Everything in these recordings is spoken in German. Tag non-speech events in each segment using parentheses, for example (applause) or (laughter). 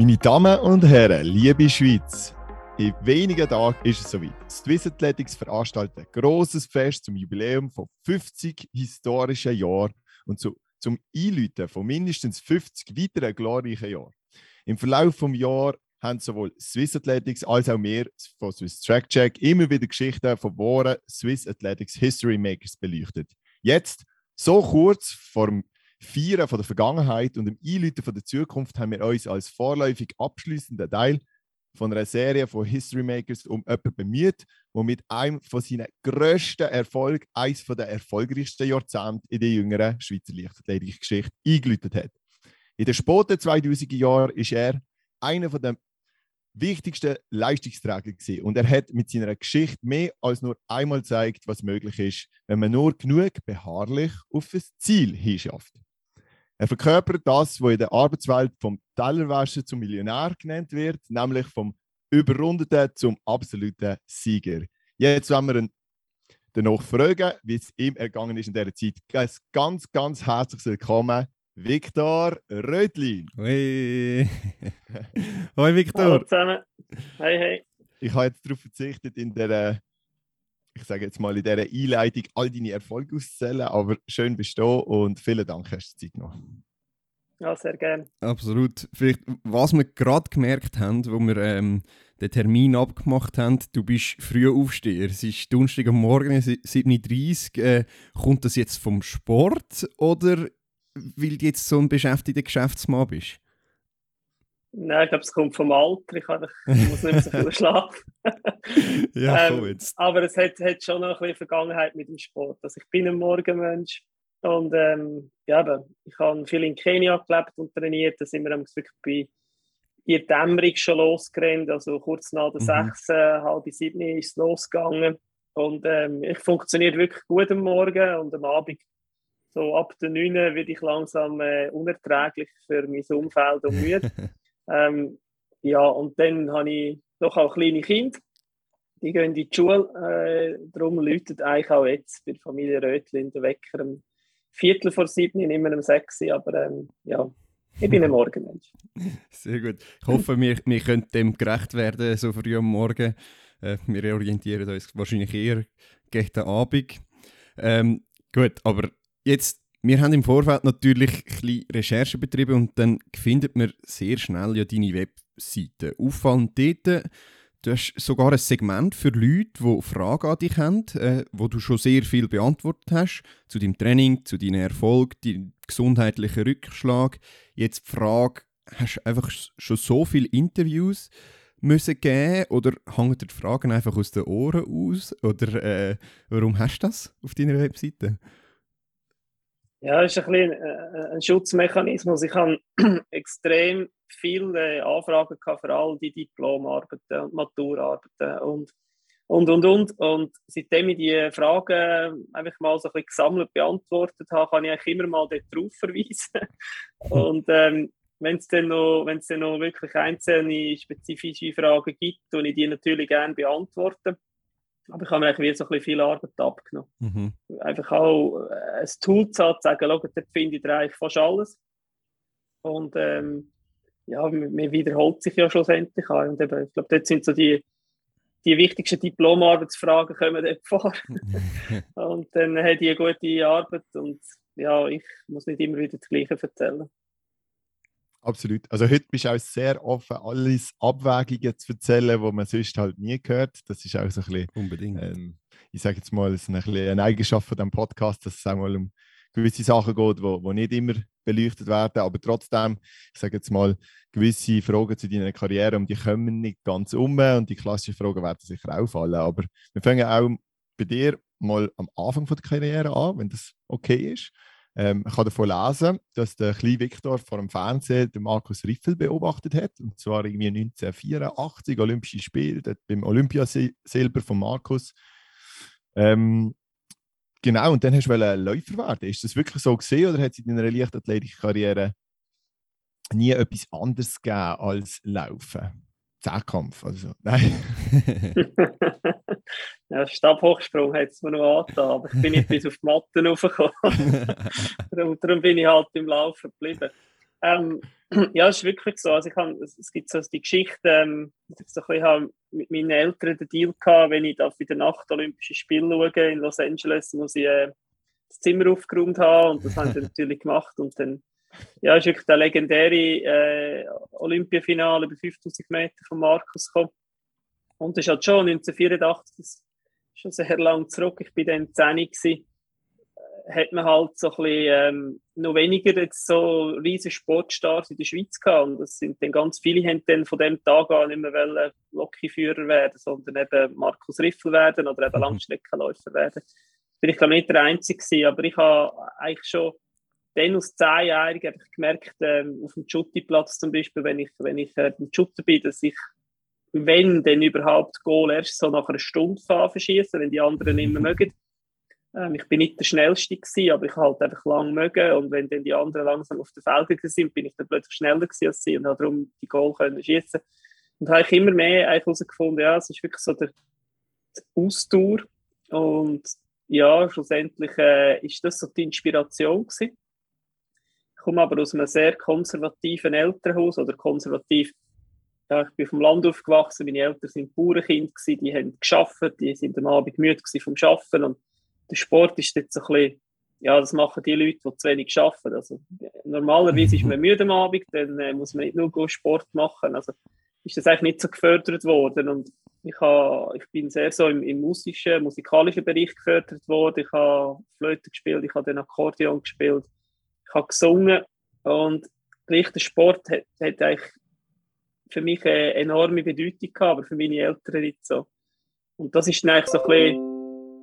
Meine Damen und Herren, liebe Schweiz, in wenigen Tagen ist es soweit. Swiss Athletics veranstaltet ein grosses Fest zum Jubiläum von 50 historischen Jahren und zu, zum Einläuten von mindestens 50 weiteren glorreichen Jahren. Im Verlauf des Jahres haben sowohl Swiss Athletics als auch wir von Swiss Track Check immer wieder Geschichten von wahren Swiss Athletics History Makers beleuchtet. Jetzt, so kurz vor dem Feiern von der Vergangenheit und dem Einläuten von der Zukunft, haben wir uns als vorläufig abschließenden Teil von einer Serie von History Makers um jemanden bemüht, der mit einem von seinen grössten Erfolgen eines der erfolgreichsten Jahrzehnte in der jüngeren Schweizer Leichtathletik-Geschichte eingeläutet hat. In den späten 2000er Jahren ist er einer der wichtigsten Leistungsträger gewesen. und er hat mit seiner Geschichte mehr als nur einmal gezeigt, was möglich ist, wenn man nur genug beharrlich auf ein Ziel hinschafft. Er verkörpert das, was in der Arbeitswelt vom Tellerwäscher zum Millionär genannt wird, nämlich vom Überrundeten zum absoluten Sieger. Jetzt, wenn wir ihn danach fragen, wie es ihm ergangen ist in dieser Zeit, ein ganz, ganz herzliches Willkommen, Viktor Rödlin. Hoi. Hoi, Viktor. Hallo zusammen. Hey, hey. Ich habe jetzt darauf verzichtet, in der ich sage jetzt mal in dieser Einleitung all deine Erfolge auszuzählen, aber schön bist du und vielen Dank, hast du Zeit genommen. Ja, sehr gerne. Absolut. Vielleicht, was wir gerade gemerkt haben, wo wir ähm, den Termin abgemacht haben, du bist früh Aufsteher. Es ist Donnerstag am Morgen, 7.30 Uhr. Äh, kommt das jetzt vom Sport oder weil du jetzt so ein beschäftigter Geschäftsmann bist? Nein, ich glaube, es kommt vom Alter. Ich, kann, ich muss nicht mehr so viel (laughs) schlafen. ja, ähm, jetzt. Aber es hat, hat, schon noch ein bisschen Vergangenheit mit dem Sport. Also ich bin ein Morgenmensch und ähm, ja, eben, ich habe viel in Kenia gelebt und trainiert. Da sind wir wirklich bei die Dämmerung schon losgerannt. Also kurz nach der mhm. 6, äh, halb sieben ist es losgegangen. Und ähm, ich funktioniere wirklich gut am Morgen und am Abend so ab der 9 werde ich langsam äh, unerträglich für mein Umfeld und (laughs) müde. Ähm, ja, und dann habe ich doch auch kleine Kinder. Die gehen in die Schule. Äh, darum läutet eigentlich auch jetzt bei der Familie Rötlin der Wecker um Viertel vor sieben, nicht mehr um sechs. Aber ähm, ja, ich bin ein Morgenmensch. (laughs) Sehr gut. Ich hoffe, wir, wir können dem gerecht werden, so früh am Morgen. Äh, wir orientieren uns wahrscheinlich eher gegen den Abend. Ähm, gut, aber jetzt wir haben im Vorfeld natürlich ein Recherche betrieben und dann findet man sehr schnell ja deine Webseite. Auffallend dort, du hast sogar ein Segment für Leute, die Fragen an dich haben, äh, wo du schon sehr viel beantwortet hast, zu deinem Training, zu deinen Erfolgen, deinem gesundheitlichen Rückschlag. Jetzt die Frage, hast du einfach schon so viele Interviews müssen geben oder hängen dir die Fragen einfach aus den Ohren aus? Oder äh, warum hast du das auf deiner Webseite? Ja, das ist ein, bisschen äh, ein Schutzmechanismus. Ich habe (clears throat) extrem viele Anfragen für all die Diplomarbeiten und Maturarbeiten und und, und, und. Und seitdem ich die Fragen einfach mal so ein bisschen gesammelt beantwortet habe, kann ich eigentlich immer mal dort verweisen. (laughs) und ähm, wenn es dann, noch, dann noch wirklich einzelne spezifische Fragen gibt, und ich die natürlich gerne beantworten. Aber ich habe mir eigentlich so ein bisschen viel Arbeit abgenommen. Mhm. Einfach auch äh, ein Tool zu sagen, schau, dort finde ich eigentlich fast alles. Und ähm, ja, man wiederholt sich ja schlussendlich. Und eben, ich glaube, dort sind so die, die wichtigsten Diplomarbeitsfragen kommen dort vor. (laughs) und dann hat die eine gute Arbeit und ja, ich muss nicht immer wieder das Gleiche erzählen. Absolut. Also heute bist du auch sehr offen, alles Abwägungen zu erzählen, die man sonst halt nie gehört. Das ist auch so ein bisschen, Unbedingt. Ähm, ich sage jetzt mal, es ist eine, eine Eigenschaft von diesem Podcast, dass es auch mal um gewisse Sachen geht, die wo, wo nicht immer beleuchtet werden, aber trotzdem, ich sage jetzt mal, gewisse Fragen zu deiner Karriere, um die kommen nicht ganz um und die klassischen Fragen werden sicher auffallen, aber wir fangen auch bei dir mal am Anfang von der Karriere an, wenn das okay ist. Ähm, ich habe davon lesen, dass der kleine Viktor vor dem Fernsehen den Markus Riffel beobachtet hat. Und zwar irgendwie 1984, Olympische Spiele, beim Olympiasilber von Markus. Ähm, genau, und dann hast du Läufer werden. Ist das wirklich so gesehen oder hat es in deiner Leichtathletik-Karriere nie etwas anderes gegeben als Laufen? Zehnkampf, also (laughs) nein. (laughs) ja, Stabhochsprung hat es mir noch angetan, aber ich bin nicht bis auf die Matte raufgekommen. (laughs) darum, darum, bin ich halt im Laufen geblieben. Ähm, (clears throat) ja, es ist wirklich so. Also ich habe, es gibt so die Geschichte, ähm, ich so bisschen mit meinen Eltern den Deal hatte, wenn ich da für die Nacht Olympische Spiele schaue in Los Angeles, muss ich äh, das Zimmer aufgeräumt haben und das habe ich dann natürlich gemacht und dann ja, ist wirklich der legendäre äh, Olympiafinale über 5000 Meter von Markus gekommen. Und das ist halt schon 1984, das ist schon sehr lang zurück, ich bin dann 10 gewesen hat man halt so ein bisschen, ähm, noch weniger jetzt so riesige Sportstars in der Schweiz gehabt. Und das sind dann ganz viele, haben dann von dem Tag an nicht mehr Lokiführer werden, sondern eben Markus Riffel werden oder eben mhm. Langstreckenläufer werden. Bin ich glaube nicht der Einzige gewesen, aber ich habe eigentlich schon dann aus Zehnjährigen gemerkt, ähm, auf dem Schuttiplatz zum Beispiel, wenn ich, wenn ich äh, im Schutter bin, dass ich, wenn denn überhaupt Goal erst so nach einer Stunde verschießen, wenn die anderen nicht mehr mögen. Ähm, ich bin nicht der Schnellste gewesen, aber ich halt einfach lang mögen und wenn dann die anderen langsam auf den Feldern sind, bin ich dann plötzlich schneller gewesen als sie und habe darum die Goal können schießen. Und habe ich immer mehr herausgefunden, ja, es ist wirklich so der, der Ausdauer und ja, schlussendlich äh, ist das so die Inspiration gewesen. Komme aber aus einem sehr konservativen Elternhaus oder konservativ ja, ich bin vom Land aufgewachsen, meine Eltern sind Bauernkind die haben geschafft, die sind am Abend müde vom Schaffen und der Sport ist jetzt ein bisschen, ja, das machen die Leute, die zu wenig arbeiten. Also, normalerweise ist man müde am Abend, dann äh, muss man nicht nur Sport machen. Also ist das eigentlich nicht so gefördert worden. Und ich, habe, ich bin sehr so im, im musischen, musikalischen Bereich gefördert worden. Ich habe Flöte gespielt, ich habe den Akkordeon gespielt, ich habe gesungen. Und gleich der Sport hat, hat eigentlich für mich eine enorme Bedeutung gehabt, aber für meine Eltern nicht so. Und das ist dann eigentlich so ein bisschen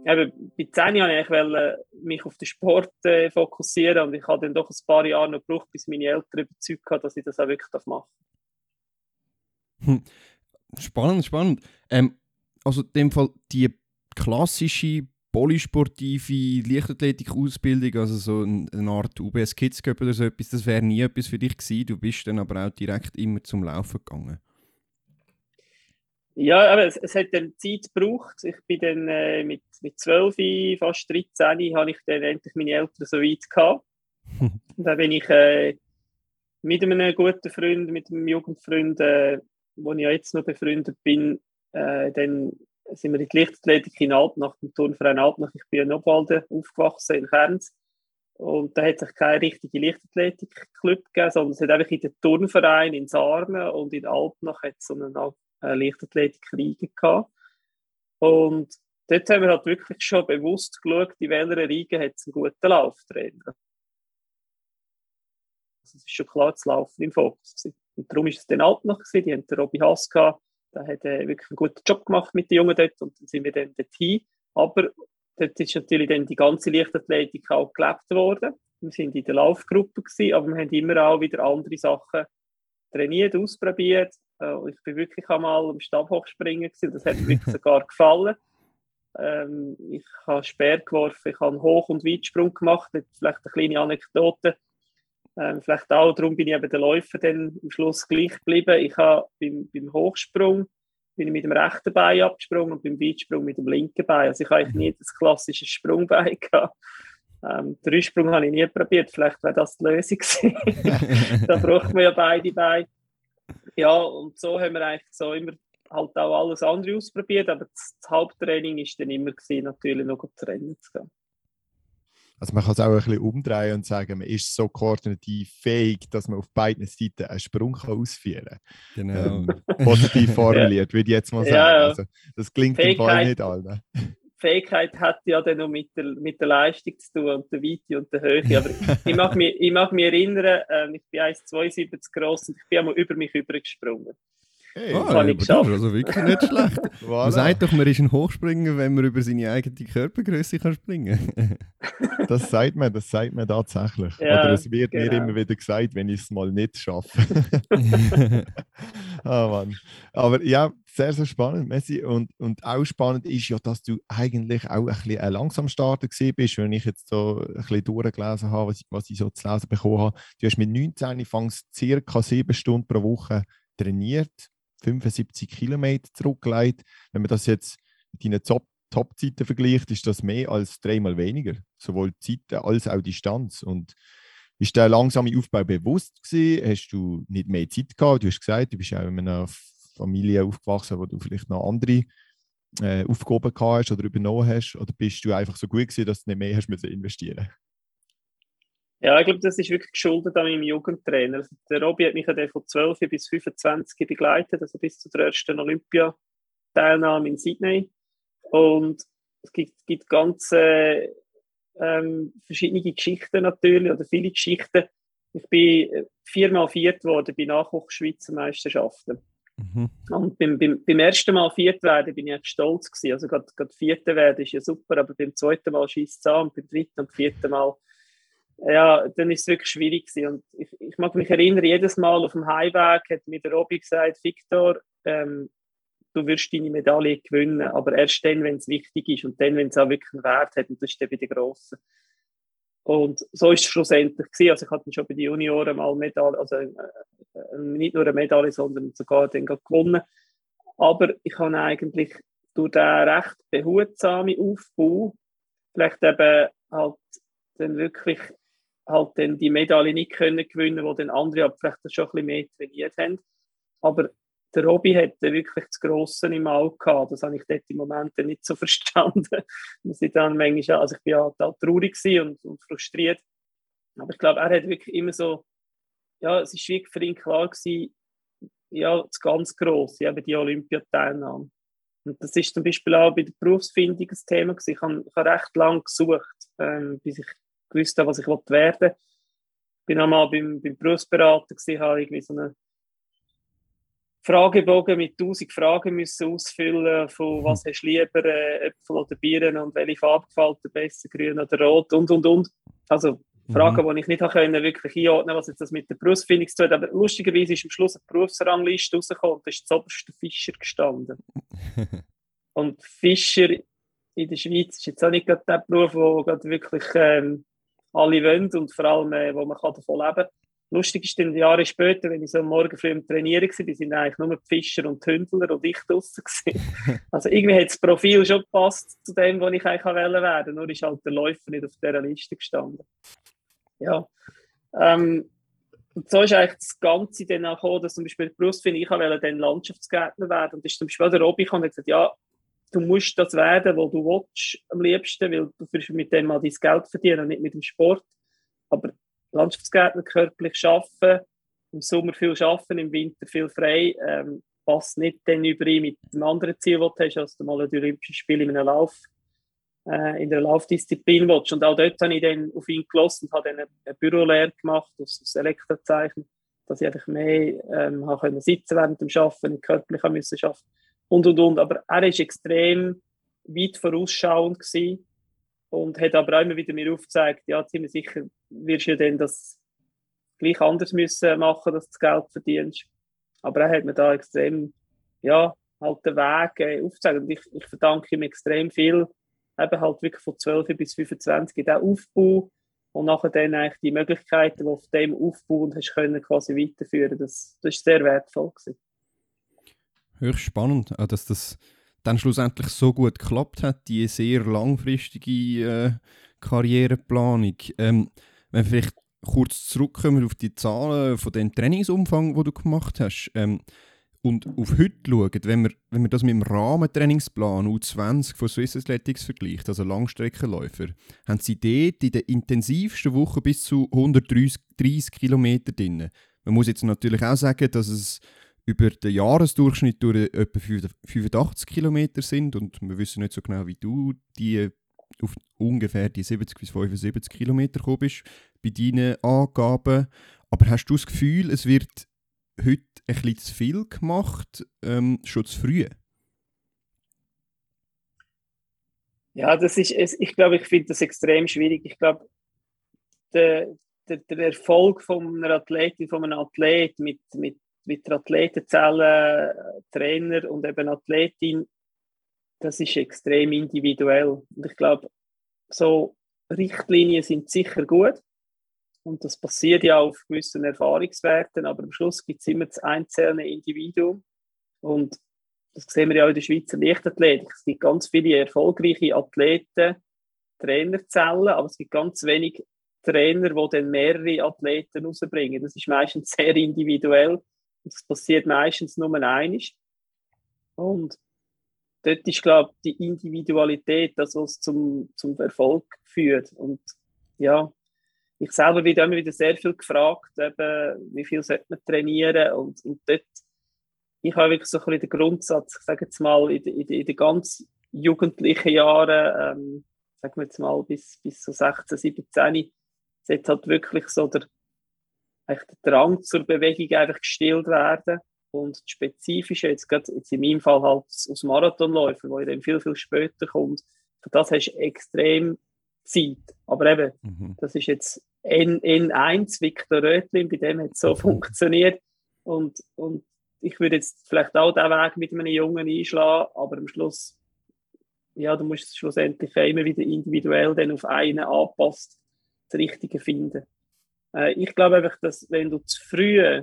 eben, bei 10 Jahren ich wollte mich auf den Sport äh, fokussieren und ich habe dann doch ein paar Jahre noch gebraucht, bis meine Eltern überzeugt haben, dass ich das auch wirklich machen. Hm. Spannend, spannend. Ähm, also in dem Fall die klassische polysportive Leichtathletik-Ausbildung, also so eine Art UBS Kids Cup oder so etwas, das wäre nie etwas für dich gewesen. Du bist dann aber auch direkt immer zum Laufen gegangen. Ja, aber es, es, hat dann Zeit gebraucht. Ich bin dann äh, mit, mit 12, fast 13, habe ich dann endlich meine Eltern so weit gehabt. (laughs) Und dann bin ich äh, mit einem guten Freund, mit einem Jugendfreund, äh, wo ich ja jetzt noch befreundet bin, äh, dann sind wir in die Lichtathletik in Altnach, im Turnverein Altnach. Ich bin in Obwalden aufgewachsen, in Kerns. Und da hat sich kein richtiger Lichtathletik-Club gegeben, sondern es hat einfach in den Turnverein in Sarnen und in Altnach hat so einen äh, Leichtathletik-Riege gehabt. Und dort haben wir halt wirklich schon bewusst geschaut, in welcher Riege hat es einen guten Lauf drin. Also es ist schon klar, das Laufen im Fokus. Und darum ist es noch gewesen. Die haben den Robby Hass gehabt. Der hat äh, wirklich einen guten Job gemacht mit den Jungen dort und dann sind wir dann dorthin. Aber dort ist natürlich dann die ganze Leichtathletik auch gelebt worden. Wir sind in der Laufgruppe gewesen, aber wir haben immer auch wieder andere Sachen trainiert, ausprobiert. Äh, ich bin wirklich einmal am Stabhochspringen gewesen. Das hat mir wirklich (laughs) sogar gefallen. Ähm, ich habe Speer geworfen, ich habe einen Hoch- und Weitsprung gemacht. Vielleicht eine kleine Anekdote. Ähm, vielleicht auch, darum bin ich eben der Läufer dann am Schluss gleich geblieben. Ich habe beim, beim Hochsprung bin ich mit dem rechten Bein abgesprungen und beim Weitsprung mit dem linken Bein. Also ich habe eigentlich nie das klassische Sprungbein (laughs) gehabt. Ähm, den Rüstsprung habe ich nie probiert, vielleicht wäre das die Lösung gewesen. (laughs) da braucht man ja beide Beine. Ja, und so haben wir eigentlich so immer halt auch alles andere ausprobiert, aber das, das Haupttraining ist dann immer gewesen, natürlich noch zu Rennen zu gehen. Also man kann es auch ein bisschen umdrehen und sagen, man ist so koordinativ fähig, dass man auf beiden Seiten einen Sprung kann ausführen kann. Genau. Ähm, positiv (laughs) formuliert, würde ich jetzt mal sagen. Ja, ja. Also, das klingt im Fall nicht allen. Fähigkeit hat ja dann noch mit der, mit der Leistung zu tun und der Weite und der Höhe. Aber ich mag mich, ich mag mich erinnern, äh, ich bin 1,72 groß und ich bin einmal über mich übergesprungen. Ich geschafft. also wirklich nicht (laughs) schlecht. voilà. Man sagt doch, man ist ein Hochspringer, wenn man über seine eigene Körpergröße kann springen (laughs) Das sagt man, das sagt man tatsächlich. Ja, Oder es wird genau. mir immer wieder gesagt, wenn ich es mal nicht schaffe. oh (laughs) Mann. Aber ja, sehr, sehr spannend, Messi. Und, und auch spannend ist ja, dass du eigentlich auch ein bisschen ein Langsamstarter bist, wenn ich jetzt so ein bisschen durchgelesen habe, was ich, was ich so zu lesen bekommen habe. Du hast mit 19 fangst circa sieben Stunden pro Woche trainiert 75 Kilometer zurückgelegt. Wenn man das jetzt mit deinen Top-Zeiten vergleicht, ist das mehr als dreimal weniger. Sowohl Zeiten als auch Distanz. Und Ist der langsame Aufbau bewusst gewesen? Hast du nicht mehr Zeit gehabt? Du hast gesagt, du bist auch in einer Familie aufgewachsen, wo du vielleicht noch andere äh, Aufgaben gehabt hast oder übernommen hast? Oder bist du einfach so gut gewesen, dass du nicht mehr hast müssen investieren Ja, ich glaube, das ist wirklich geschuldet an meinem Jugendtrainer. Also, der Robby hat mich ja von 12 bis 25 begleitet, also bis zu der ersten Olympiateilnahme in Sydney. Und es gibt, gibt ganz äh, ähm, verschiedene Geschichten natürlich, oder viele Geschichten. Ich bin viermal viert worden bei Nachwuchsschweizer Meisterschaften. Mhm. Und beim, beim, beim, ersten Mal viert werden bin ich echt stolz gewesen. Also gerade, gerade vierte werden ist ja super, aber beim zweiten Mal schießt es an und beim dritten und vierten Mal, ja, dann ist es wirklich schwierig gewesen. Und ich, ich mag mich erinnern, jedes Mal auf dem Heimweg hat mir der Robby gesagt, Victor, ähm, du wirst deine Medaille gewinnen, aber erst dann, wenn es wichtig ist und dann, wenn es auch wirklich einen Wert hat und das ist dann bei den Grossen. Und so ist es schlussendlich gewesen. Also ich hatte schon bei den Junioren mal Medaille, also äh, äh, nicht nur eine Medaille, sondern sogar den gewonnen. Aber ich habe eigentlich durch den recht behutsamen Aufbau vielleicht eben halt dann wirklich halt dann die Medaille nicht können gewinnen, wo dann andere vielleicht schon ein bisschen mehr trainiert haben. Aber der Robby hätte wirklich das Grosse im Auge gehabt. Das habe ich dort im Moment nicht so (laughs) verstanden. Ich dann manchmal, also ich bin ja da traurig und, und frustriert. Aber ich glaube, er hat wirklich immer so, ja, es ist wirklich für ihn klar gewesen, ja, das ganz Grosse, eben die Olympiateilnahme. Und das ist zum Beispiel auch bei der Berufsfindung ein Thema gewesen. Ich habe, ich habe recht lange gesucht, ähm, bis ich gewusst habe, was ich werden wollte. Ich bin einmal beim, beim Berufsberater gewesen, habe irgendwie so eine Fragebogen mit 1000 Fragen müssen ausfüllen von was hast du lieber, äh, Äpfel oder Bieren und welche Farbe gefällt dir besser, grün oder rot und und und. Also Fragen, mhm. die ich nicht können, wirklich einordnen was jetzt das mit der Berufsfindung zu tun Aber lustigerweise ist am Schluss eine Berufsrangliste rausgekommen und da ist das oberste Fischer gestanden. (laughs) und Fischer in der Schweiz ist jetzt auch nicht gerade der Beruf, wo gerade wirklich ähm, alle wollen und vor allem, äh, wo man kann davon leben kann. Lustig ist dann Jahre später, wenn ich so am Morgen früh im Trainieren war, die sind eigentlich nur die Fischer und die Hündler und ich draußen (laughs) Also irgendwie hat das Profil schon gepasst zu dem, was ich eigentlich werden wollte. Nur ist halt der Läufer nicht auf dieser Liste gestanden. Ja. Ähm, und so ist eigentlich das Ganze dann auch gekommen, dass zum Beispiel Berufsfindung, ich wollte dann Landschaftsgärtner werden. Und ist zum Beispiel der Robby und gesagt, ja, du musst das werden, was du willst, am liebsten, weil du mit dem mal dein Geld verdienen und nicht mit dem Sport. Aber Landschaftsgärtner körperlich arbeiten, im Sommer viel arbeiten, im Winter viel frei, ähm, passt nicht dann überein mit dem anderen Ziel, das du hast, als du mal ein Olympisches Spiel in einem Lauf, äh, in der Laufdisziplin willst. Und auch dort habe ich dann auf ihn gelassen und habe dann eine, Bürolehre gemacht, aus, Elektrozeichen, dass ich einfach mehr ähm, sitzen während dem Arbeiten, körperlich arbeiten und und und. Aber er ist extrem weit vorausschauend gewesen und hat aber auch immer wieder mir aufgezeigt, ja, ziemlich sicher wirst du ja dann das gleich anders müssen machen, dass du das Geld verdienst. Aber er hat mir da extrem, ja, halt den Weg äh, aufgezeigt. Und ich, ich verdanke ihm extrem viel, eben halt wirklich von 12 bis 25 in den Aufbau und nachher dann eigentlich die Möglichkeiten, die auf dem Aufbau hast können, quasi weiterführen. Das, das ist sehr wertvoll gewesen. Höchst spannend, dass das dann schlussendlich so gut geklappt hat, die sehr langfristige äh, Karriereplanung. Ähm, wenn wir vielleicht kurz zurückkommen auf die Zahlen von dem Trainingsumfang, wo du gemacht hast, ähm, und auf heute schauen, wenn wir, wenn wir das mit dem Rahmentrainingsplan U20 von Swiss Athletics vergleicht, also Langstreckenläufer, haben sie dort in der intensivsten Woche bis zu 130 Kilometer drin. Man muss jetzt natürlich auch sagen, dass es über den Jahresdurchschnitt durch etwa 85 Kilometer sind und wir wissen nicht so genau, wie du die auf ungefähr die 70 bis 75 Kilometer gekommen bist bei deinen Angaben. Aber hast du das Gefühl, es wird heute ein bisschen zu viel gemacht, ähm, schon zu früh? Ja, das ist, ich glaube, ich finde das extrem schwierig. Ich glaube, der, der, der Erfolg von einer Athletin, von einem Athlet mit, mit mit der Athletenzelle, Trainer und eben Athletin, das ist extrem individuell. Und ich glaube, so Richtlinien sind sicher gut. Und das passiert ja auf gewissen Erfahrungswerten, aber am Schluss gibt es immer das einzelne Individuum. Und das sehen wir ja auch in der Schweizer Leichtathletik. Es gibt ganz viele erfolgreiche Athleten, Trainerzellen, aber es gibt ganz wenig Trainer, die dann mehrere Athleten rausbringen. Das ist meistens (laughs) sehr individuell. Das passiert meistens nur einig. Und dort ist, glaube ich, die Individualität das, was zum, zum Erfolg führt. Und ja, ich selber werde immer wieder sehr viel gefragt, eben, wie viel sollte man trainieren und, und dort, ich habe wirklich so ein bisschen den Grundsatz, ich sage jetzt mal, in, in, in den ganz jugendlichen Jahren, ähm, sagen wir jetzt mal bis, bis so 16, 17, sollte halt wirklich so der, der Drang zur Bewegung einfach gestillt werden und das Spezifische, jetzt, gerade, jetzt in meinem Fall halt aus Marathonläufen, wo ich dann viel, viel später kommt, für das hast du extrem Zeit. Aber eben, mhm. das ist jetzt N, N1, Victor Rötlin, bei dem hat es so mhm. funktioniert. Und, und ich würde jetzt vielleicht auch diesen Weg mit einem Jungen einschlagen, aber am Schluss, ja, du musst schlussendlich immer wieder individuell dann auf einen anpasst, das Richtige finden. Äh, ich glaube einfach, dass wenn du zu früh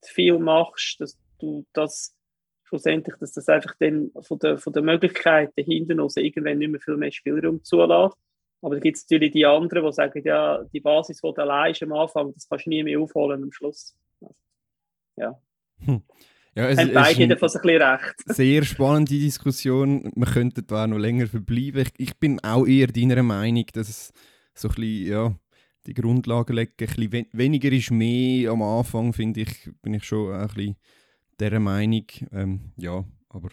zu viel machst, dass du das schlussendlich, dass das einfach dann von der, von der Möglichkeiten hinten raus irgendwann nicht mehr viel mehr Spielraum zulässt. Aber da gibt es natürlich die anderen, die sagen, ja, die Basis, die du allein am Anfang, das kannst du nie mehr aufholen am Schluss. Also, ja. Hm. Ja, es, Haben beide davon ein bisschen recht. (laughs) Sehr spannende Diskussion. Wir könnten da auch noch länger verbleiben. Ich, ich, bin auch eher deiner Meinung, dass es so ein bisschen, ja, die Grundlagen legen. Ein bisschen weniger ist mehr am Anfang, finde ich, bin ich schon ein bisschen dieser Meinung. Ähm, ja, aber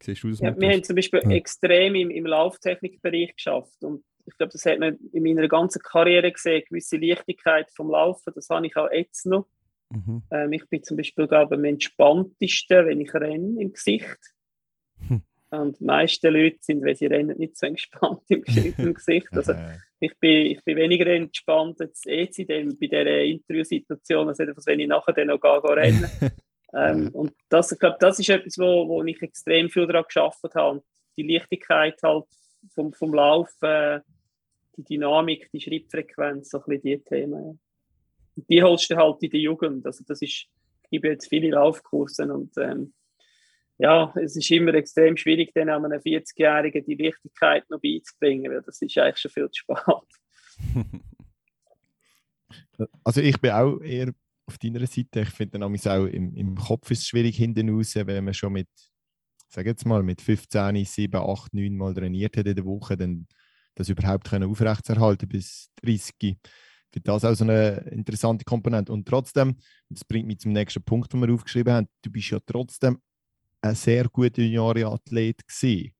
siehst du das? Ja, wir haben zum Beispiel ja. extrem im, im Lauftechnikbereich geschafft und ich glaube, das hat man in meiner ganzen Karriere gesehen, gewisse Leichtigkeit vom Laufen, das habe ich auch jetzt noch. Mhm. Ähm, ich bin zum Beispiel, glaube ich, am entspanntesten, wenn ich renne im Gesicht. Hm. (laughs) Und die meisten Leute sind, wenn sie rennen, nicht so entspannt im, (laughs) im Gesicht. Also ich bin, ich bin weniger entspannt als EC dann bei dieser Interviewsituation, als wenn ich nachher dann noch gehe, gehe rennen. (laughs) ähm, und das, ich glaube, das ist etwas, wo, wo ich extrem viel daran geschafft habe. Und die Leichtigkeit halt vom, vom Laufen, die Dynamik, die Schrittfrequenz, so ein bisschen die Themen. Und die holst du halt in der Jugend. Also das ist, ich gebe jetzt viele Laufkurse und ähm, ja, es ist immer extrem schwierig, dann an einem 40-Jährigen die Wichtigkeit noch beizubringen, weil das ist eigentlich schon viel zu spät. (laughs) Also ich bin auch eher auf deiner Seite. Ich finde dann auch im, im Kopf ist es schwierig hinten raus, wenn man schon mit, sag jetzt mal, mit 15, 7, 8, 9 Mal trainiert hat in der Woche, dann das überhaupt können aufrechtzuerhalten bis 30. Ich finde das auch so eine interessante Komponente. Und trotzdem, das bringt mich zum nächsten Punkt, den wir aufgeschrieben haben, du bist ja trotzdem ein sehr guter Juniorenathlet gewesen.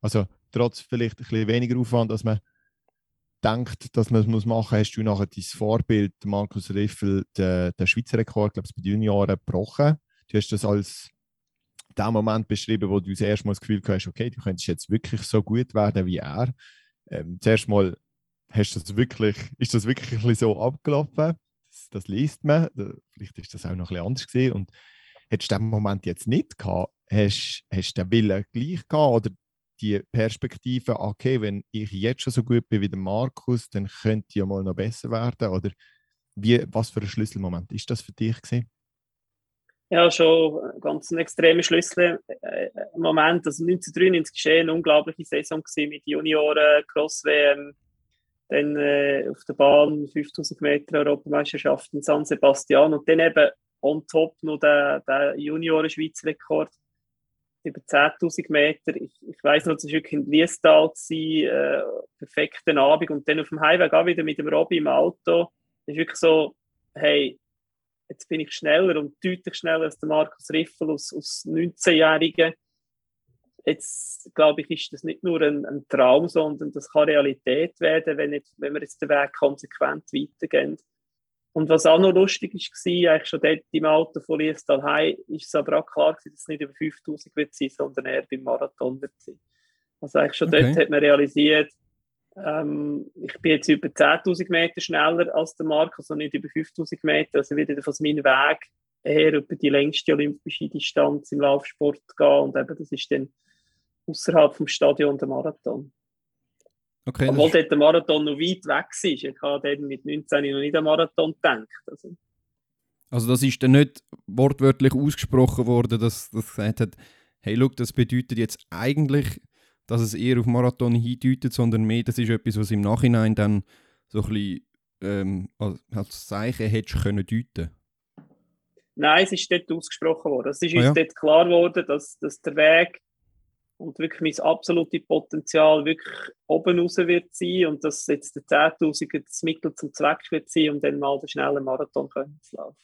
Also trotz vielleicht ein bisschen weniger Aufwand, als man denkt, dass man es machen muss, hast du nachher dein Vorbild, Markus Riffel, den, den Schweizer Rekord, glaube ich, bei Junioren gebrochen. Du hast das als den Moment beschrieben, wo du das erste Mal das Gefühl hast, okay, du könntest jetzt wirklich so gut werden wie er. Ähm, zuerst mal hast das wirklich, ist das wirklich so abgelaufen. Das, das liest man. Vielleicht ist das auch noch ein bisschen anders gesehen. Hättest du den Moment jetzt nicht gehabt, hast, hast du den Willen gleich gehabt oder die Perspektive, okay, wenn ich jetzt schon so gut bin wie der Markus, dann könnte ich ja mal noch besser werden? Oder wie, was für ein Schlüsselmoment ist das für dich gewesen? Ja, schon ganz ein extremer Schlüsselmoment. Also 1993 war eine unglaubliche Saison mit Junioren, Cross-WM, dann äh, auf der Bahn 5000 Meter Europameisterschaft in San Sebastian und dann eben on top noch der, der Junioren-Schweizer-Rekord über 10.000 Meter. Ich, ich weiß noch, es war wirklich in Liestal, äh, perfekten Abend und dann auf dem Highway auch wieder mit dem Robby im Auto. Es ist wirklich so, hey, jetzt bin ich schneller und deutlich schneller als der Markus Riffel aus, aus 19-Jährigen. Jetzt, glaube ich, ist das nicht nur ein, ein, Traum, sondern das kann Realität werden, wenn, nicht, wenn wir jetzt den Weg konsequent weitergehen. Und was auch noch lustig war, eigentlich schon dort im Auto von Liestal heim, ist es aber auch klar dass es nicht über 5000 wird sein, sondern eher beim Marathon wird sein. Also eigentlich schon okay. dort hat man realisiert, ähm, ich bin jetzt über 10.000 Meter schneller als der Markus, also nicht über 5.000 Meter. Also ich werde von meinem Weg eher über die längste olympische Distanz im Laufsport gehen und eben das ist dann außerhalb vom Stadion der Marathon. Okay, Obwohl dort der Marathon noch weit weg ist. Ich habe dann mit 19 noch nicht an Marathon gedacht. Also. also das ist dann nicht wortwörtlich ausgesprochen worden, dass das gesagt hat, hey, look, das bedeutet jetzt eigentlich dass es eher auf Marathon hindeutet, sondern mehr, das ist etwas, was im Nachhinein dann so ein bisschen ähm, als Zeichen hättest können deuten Nein, es ist dort ausgesprochen worden. Es ist ah, uns ja. dort klar geworden, dass, dass der Weg und wirklich mein absolutes Potenzial wirklich oben raus wird sein und dass jetzt der 10.000 das Mittel zum Zweck wird sein, um dann mal den schnellen Marathon zu laufen.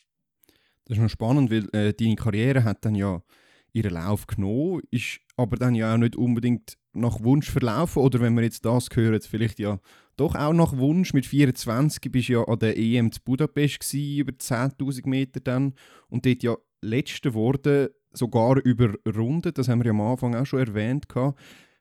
Das ist noch spannend, weil äh, deine Karriere hat dann ja ihren Lauf genommen, ist aber dann ja auch nicht unbedingt nach Wunsch verlaufen oder wenn wir jetzt das hören, vielleicht ja doch auch nach Wunsch. Mit 24 bist du ja an der EM zu Budapest gewesen, über 10.000 Meter dann und dort ja letzte wurde sogar überrundet, das haben wir am Anfang auch schon erwähnt.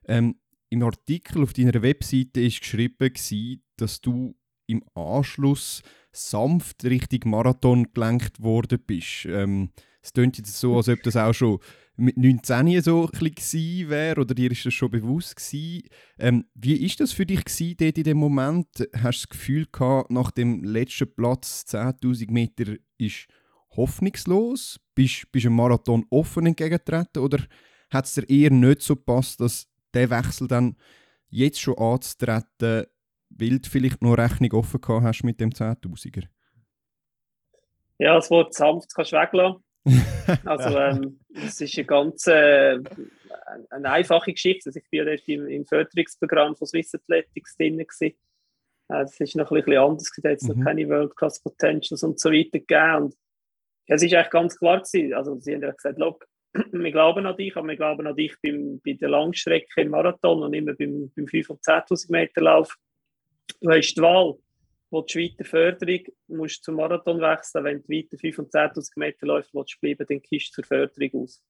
Ähm, Im Artikel auf deiner Webseite ist geschrieben, gewesen, dass du im Anschluss sanft Richtung Marathon gelenkt worden bist. Ähm, es klingt jetzt so, als ob das auch schon mit 19 so ein wäre oder dir ist das schon bewusst gewesen. Ähm, wie ist das für dich gewesen, dort in dem Moment? Hast du das Gefühl gehabt, nach dem letzten Platz 10.000 Meter ist hoffnungslos? Bist du einem Marathon offen entgegengetreten oder hat es dir eher nicht so gepasst, dass der Wechsel dann jetzt schon anzutreten, weil du vielleicht noch Rechnung offen gehabt hast mit dem 10.000er? Ja, das Wort sanft kannst du weglassen. (laughs) also ähm, es ist eine ganz äh, eine einfache Geschichte. Also ich war ja im, im Förderungsprogramm von Swiss Athletics drin. Gewesen. Äh, das ist noch ein bisschen anders. Da hat es mhm. noch keine World Class Potentials und so weiter gegeben. Und ja, es ist eigentlich ganz klar gewesen. Also sie haben ja gesagt, look, (clears throat) wir glauben an dich, aber wir glauben an dich beim, bei der Langstrecke im Marathon und immer beim, beim 5- und 10.000 Meter Lauf. Du hast die Wahl willst du weiter Förderung, musst zum Marathon wechseln. Wenn du weiter 5 und 10.000 Meter läufst, willst du bleiben, dann kischst du zur Förderung aus.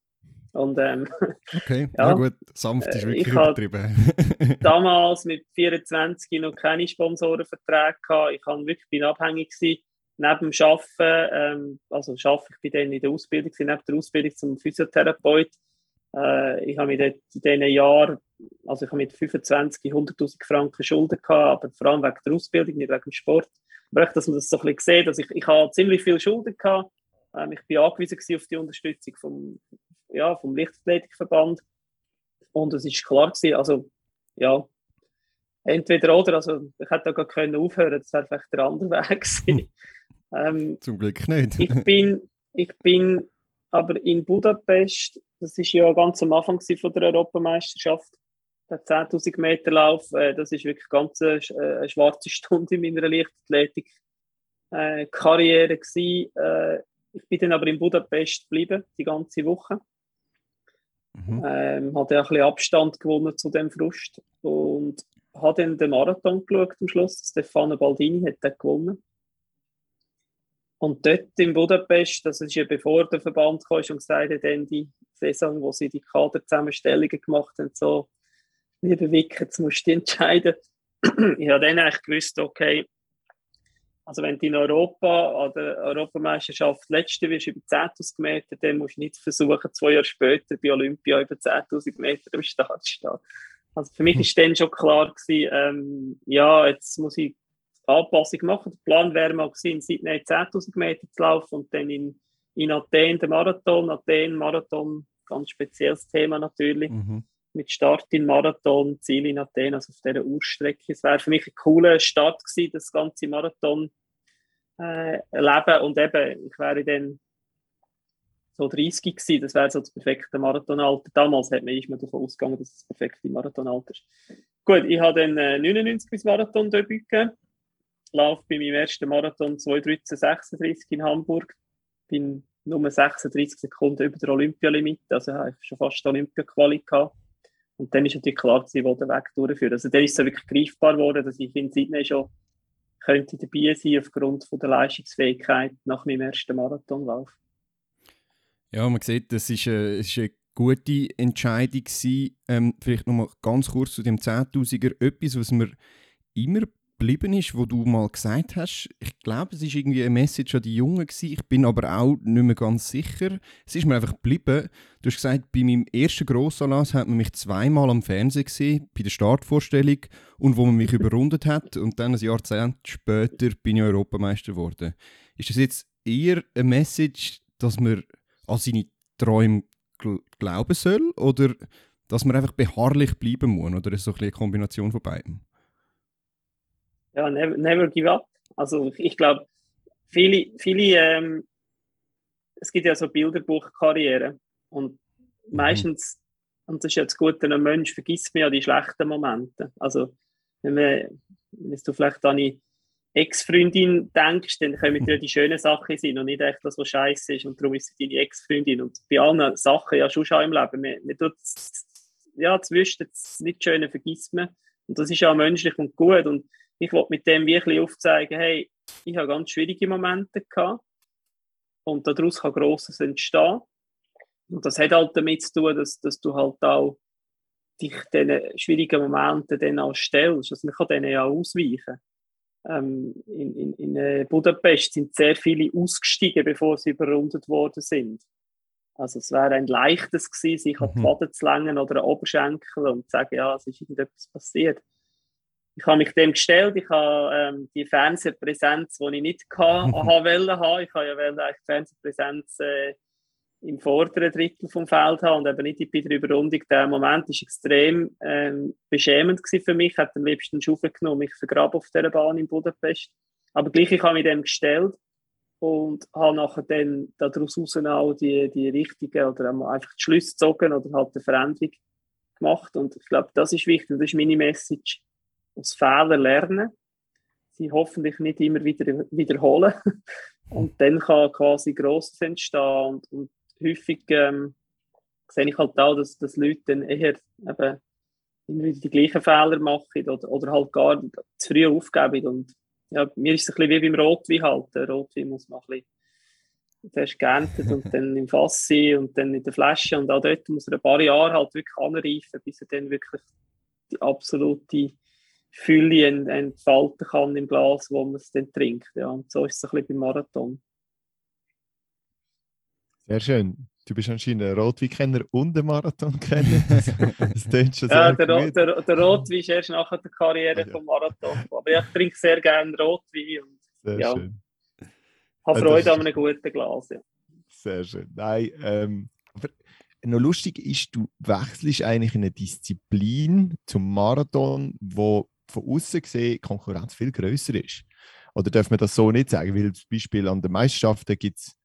Und, ähm, (laughs) okay, ja, ja, gut, sanft ist äh, wirklich übertrieben. (laughs) damals mit 24 noch keine Sponsorenverträge gehabt. Ich war wirklich bin abhängig gewesen. Neben dem Arbeiten, ähm, also arbeite ich bei denen in der Ausbildung, neben der Ausbildung zum Physiotherapeut, äh, ich habe in diesen Jahren, also ich habe mit 25 100'000 Franken Schulden gehabt, aber vor allem wegen der Ausbildung, nicht wegen dem Sport. Aber echt, dass man das so ein bisschen sieht, dass ich, ich habe ziemlich viel Schulden gehabt. Ähm, ich bin angewiesen auf die Unterstützung vom, ja, vom Lichtathletikverband. Und es ist klar gewesen, also, ja, entweder oder, also ich hätte da gar können aufhören, das wäre vielleicht der andere (laughs) Weg gewesen. Ähm, Zum Glück nicht. ich bin, ich bin aber in Budapest, das ist ja ganz am Anfang von der Europameisterschaft, der 10.000 Meter Lauf, äh, das ist wirklich ganz eine, äh, eine schwarze Stunde in meiner Leichtathletik äh, Karriere gewesen. Äh, ich bin dann aber in Budapest geblieben, die ganze Woche. Mhm. Ähm, hatte ein bisschen Abstand gewonnen zu dem Frust und habe dann den Marathon geschaut am Schluss. Stefano Baldini hat den gewonnen. Und dort in Budapest, das ist ja bevor der Verband kam, schon gesagt hat, die Saison, wo sie die Kaderzusammenstellungen gemacht haben, so, liebe Wick, jetzt musst du entscheiden. (clears throat) ich habe dann eigentlich gewusst, okay, also wenn du in Europa an der Europameisterschaft Letzte wirst über 10.000 Meter, dann musst du nicht versuchen, zwei Jahre später bei Olympia über 10.000 Meter am Start zu stehen. Also für mich war dann schon klar gewesen, ähm, ja, jetzt muss ich Anpassung machen. Der Plan wäre mal gewesen, Sydney 10.000 Meter zu laufen und dann in, in Athen der Marathon. Athen, Marathon, ganz spezielles Thema natürlich. Mhm. Mit Start in Marathon, Ziel in Athen, also auf dieser Urstrecke. Es wäre für mich ein cooler Start gewesen, das ganze Marathon äh, leben und eben, ich wäre dann so 30 gewesen, das wäre so das perfekte Marathonalter. Damals hat man, ist man davon ausgegangen, dass es das perfekte Marathonalter ist. Gut, ich habe dann äh, 99 bis Marathon-Debüt gegeben laufe bei meinem ersten Marathon 2.13.36 in Hamburg. Bin nur 36 Sekunden über der Olympialimite, also habe ich schon fast Olympia-Quali gehabt. Und dann ist natürlich klar gewesen, wo der Weg durchführt. Also dann ist es wirklich greifbar geworden, dass ich in Sydney schon könnte dabei sein aufgrund von der Leistungsfähigkeit nach meinem ersten Marathonlauf. Ja, man sieht, das ist eine, ist eine gute Entscheidung gewesen. Ähm, vielleicht nochmal ganz kurz zu dem 10.000er. Etwas, was mir immer geblieben ist, wo du mal gesagt hast, ich glaube, es ist irgendwie eine Message an die Jungen gewesen, ich bin aber auch nicht mehr ganz sicher. Es ist mir einfach geblieben. Du hast gesagt, bei meinem ersten Grossanlass hat man mich zweimal am Fernsehen gesehen, bei der Startvorstellung und wo man mich (laughs) überrundet hat und dann ein Jahrzehnt später bin ich Europameister geworden. Ist das jetzt eher eine Message, dass man an seine Träume gl glauben soll oder dass man einfach beharrlich bleiben muss oder ist so ein eine Kombination von beiden? Ja, never, never give up. Also ich, glaube, viele, viele ähm, es gibt ja so Bilderbuchkarrieren und mhm. meistens, und das ist jetzt gut, ein Mensch vergisst mir ja die schlechten Momente. Also wenn, man, wenn du vielleicht an eine Ex-Freundin denkst, dann können dir die schönen Sachen sein und nicht echt das, was scheiße ist und darum ist sie deine Ex-Freundin. Und bei allen Sachen ja schon schon im Leben, man, man tut ja, das Wüste, das nicht Schöne vergisst man. Und das ist ja menschlich und gut. Und ich wollte mit dem wirklich aufzeigen, hey, ich habe ganz schwierige Momente gehabt und daraus kann Grosses entstehen. Und das hat halt damit zu tun, dass, dass du halt auch dich diesen schwierigen Momenten dann auch stellst. Also man kann denen ja ausweichen. Ähm, in, in, in äh, Budapest sind sehr viele ausgestiegen, bevor sie überrundet worden sind. Also es wäre ein leichtes gewesen, sich an die mhm. Waden zu längen oder an Oberschenkel und zu sagen, ja, es ist irgendetwas passiert ich habe mich dem gestellt, ich habe ähm, die Fernsehpräsenz, die ich nicht hatte, wollen haben. Ich habe ja wollen, die Fernsehpräsenz äh, im vorderen Drittel vom Feld haben und eben nicht bei der Überrundung. Der Moment war extrem ähm, beschämend für mich. Ich hätte am liebsten einen Schaufel genommen, mich vergraben auf dieser Bahn in Budapest. Aber gleich, ich habe mich dem gestellt und habe nachher dann daraus auch die, die richtigen oder einfach die Schlüsse gezogen oder halt eine Veränderung gemacht. Und ich glaube, das ist wichtig, das ist meine Message aus Fehlern lernen, sie hoffentlich nicht immer wieder wiederholen. Und dann kann quasi Grosses entstehen. Und, und häufig ähm, sehe ich halt auch, dass, dass Leute dann eher eben immer wieder die gleichen Fehler machen oder, oder halt gar zu früh aufgeben. Und ja, mir ist es ein bisschen wie beim Rotwein halt. Der Rotwein muss man ein bisschen zuerst geerntet und dann im Fass sein und dann in der Flasche. Und auch dort muss er ein paar Jahre halt wirklich anreifen, bis er dann wirklich die absolute Fülle entfalten kann im Glas, wo man es dann trinkt. Ja. Und so ist es ein bisschen beim Marathon. Sehr schön. Du bist anscheinend ein Rotwein-Kenner und ein Marathon-Kenner. Das klingt schon (laughs) sehr ja, der, gut. Der, der Rotwein ist erst nach der Karriere ah, ja. vom Marathon. Aber ich trinke sehr gerne Rotwein. Und, sehr ja, schön. Habe Freude an einem guten Glas. Ja. Sehr schön. Nein, ähm, aber noch lustig ist, du wechselst eigentlich in eine Disziplin zum Marathon, wo von außen gesehen die Konkurrenz viel größer ist. Oder darf man das so nicht sagen? Weil zum Beispiel an den Meisterschaften gibt es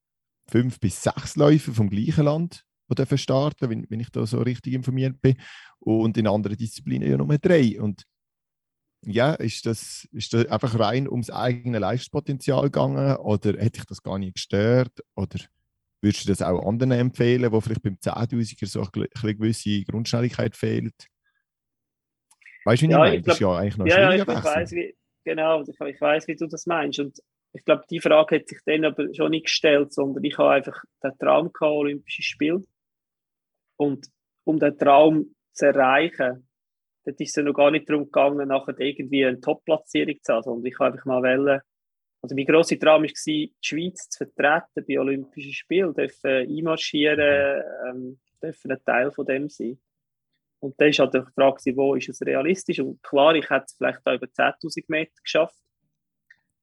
fünf bis sechs Läufer vom gleichen Land, die dürfen starten, wenn, wenn ich da so richtig informiert bin. Und in anderen Disziplinen ja nur drei. Und ja, ist das, ist das einfach rein ums eigene Leistungspotenzial gegangen oder hätte ich das gar nicht gestört? Oder würdest du das auch anderen empfehlen, wo vielleicht beim 10.000er so eine gewisse Grundschnelligkeit fehlt? Weißt du, wie ja, ich? Das ist ja eigentlich noch ja, ja, ich, ich weiß, wie, genau, ich, ich weiß, wie du das meinst. Und ich glaube, die Frage hat sich dann aber schon nicht gestellt, sondern ich habe einfach den Traum gehabt, Olympisches Spiel. Und um den Traum zu erreichen, dort ist es noch gar nicht darum gegangen, nachher irgendwie eine Top-Platzierung zu haben, sondern ich habe einfach mal wollen, also mein grosser Traum war, die Schweiz zu vertreten bei Olympischen Spielen, dürfen einmarschieren, ähm, dürfen ein Teil von dem sein. Und dann war halt die Frage, wo ist es realistisch? Und klar, ich hätte es vielleicht auch über 10.000 Meter geschafft.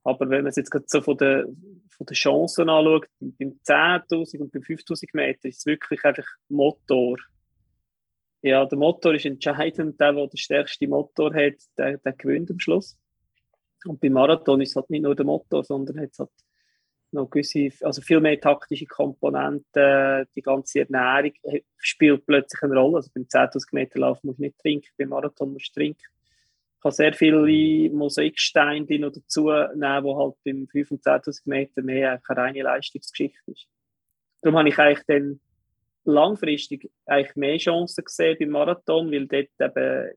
Aber wenn man es jetzt so von den, von den Chancen anschaut, beim 10.000 und beim 5.000 Meter ist es wirklich einfach Motor. Ja, der Motor ist entscheidend. Der, der den stärksten Motor hat, der, der gewinnt am Schluss. Und beim Marathon ist es halt nicht nur der Motor, sondern hat es halt noch gewisse, also viel mehr taktische Komponenten, die ganze Ernährung spielt plötzlich eine Rolle. Also beim 10.000 Meter Lauf musst du nicht trinken, beim Marathon musst du trinken. Ich kann sehr viele Mosaiksteine noch dazu nehmen, die halt beim 5.000 und 10.000 Meter mehr eine reine Leistungsgeschichte ist. Darum habe ich eigentlich dann langfristig eigentlich mehr Chancen gesehen beim Marathon, weil dort eben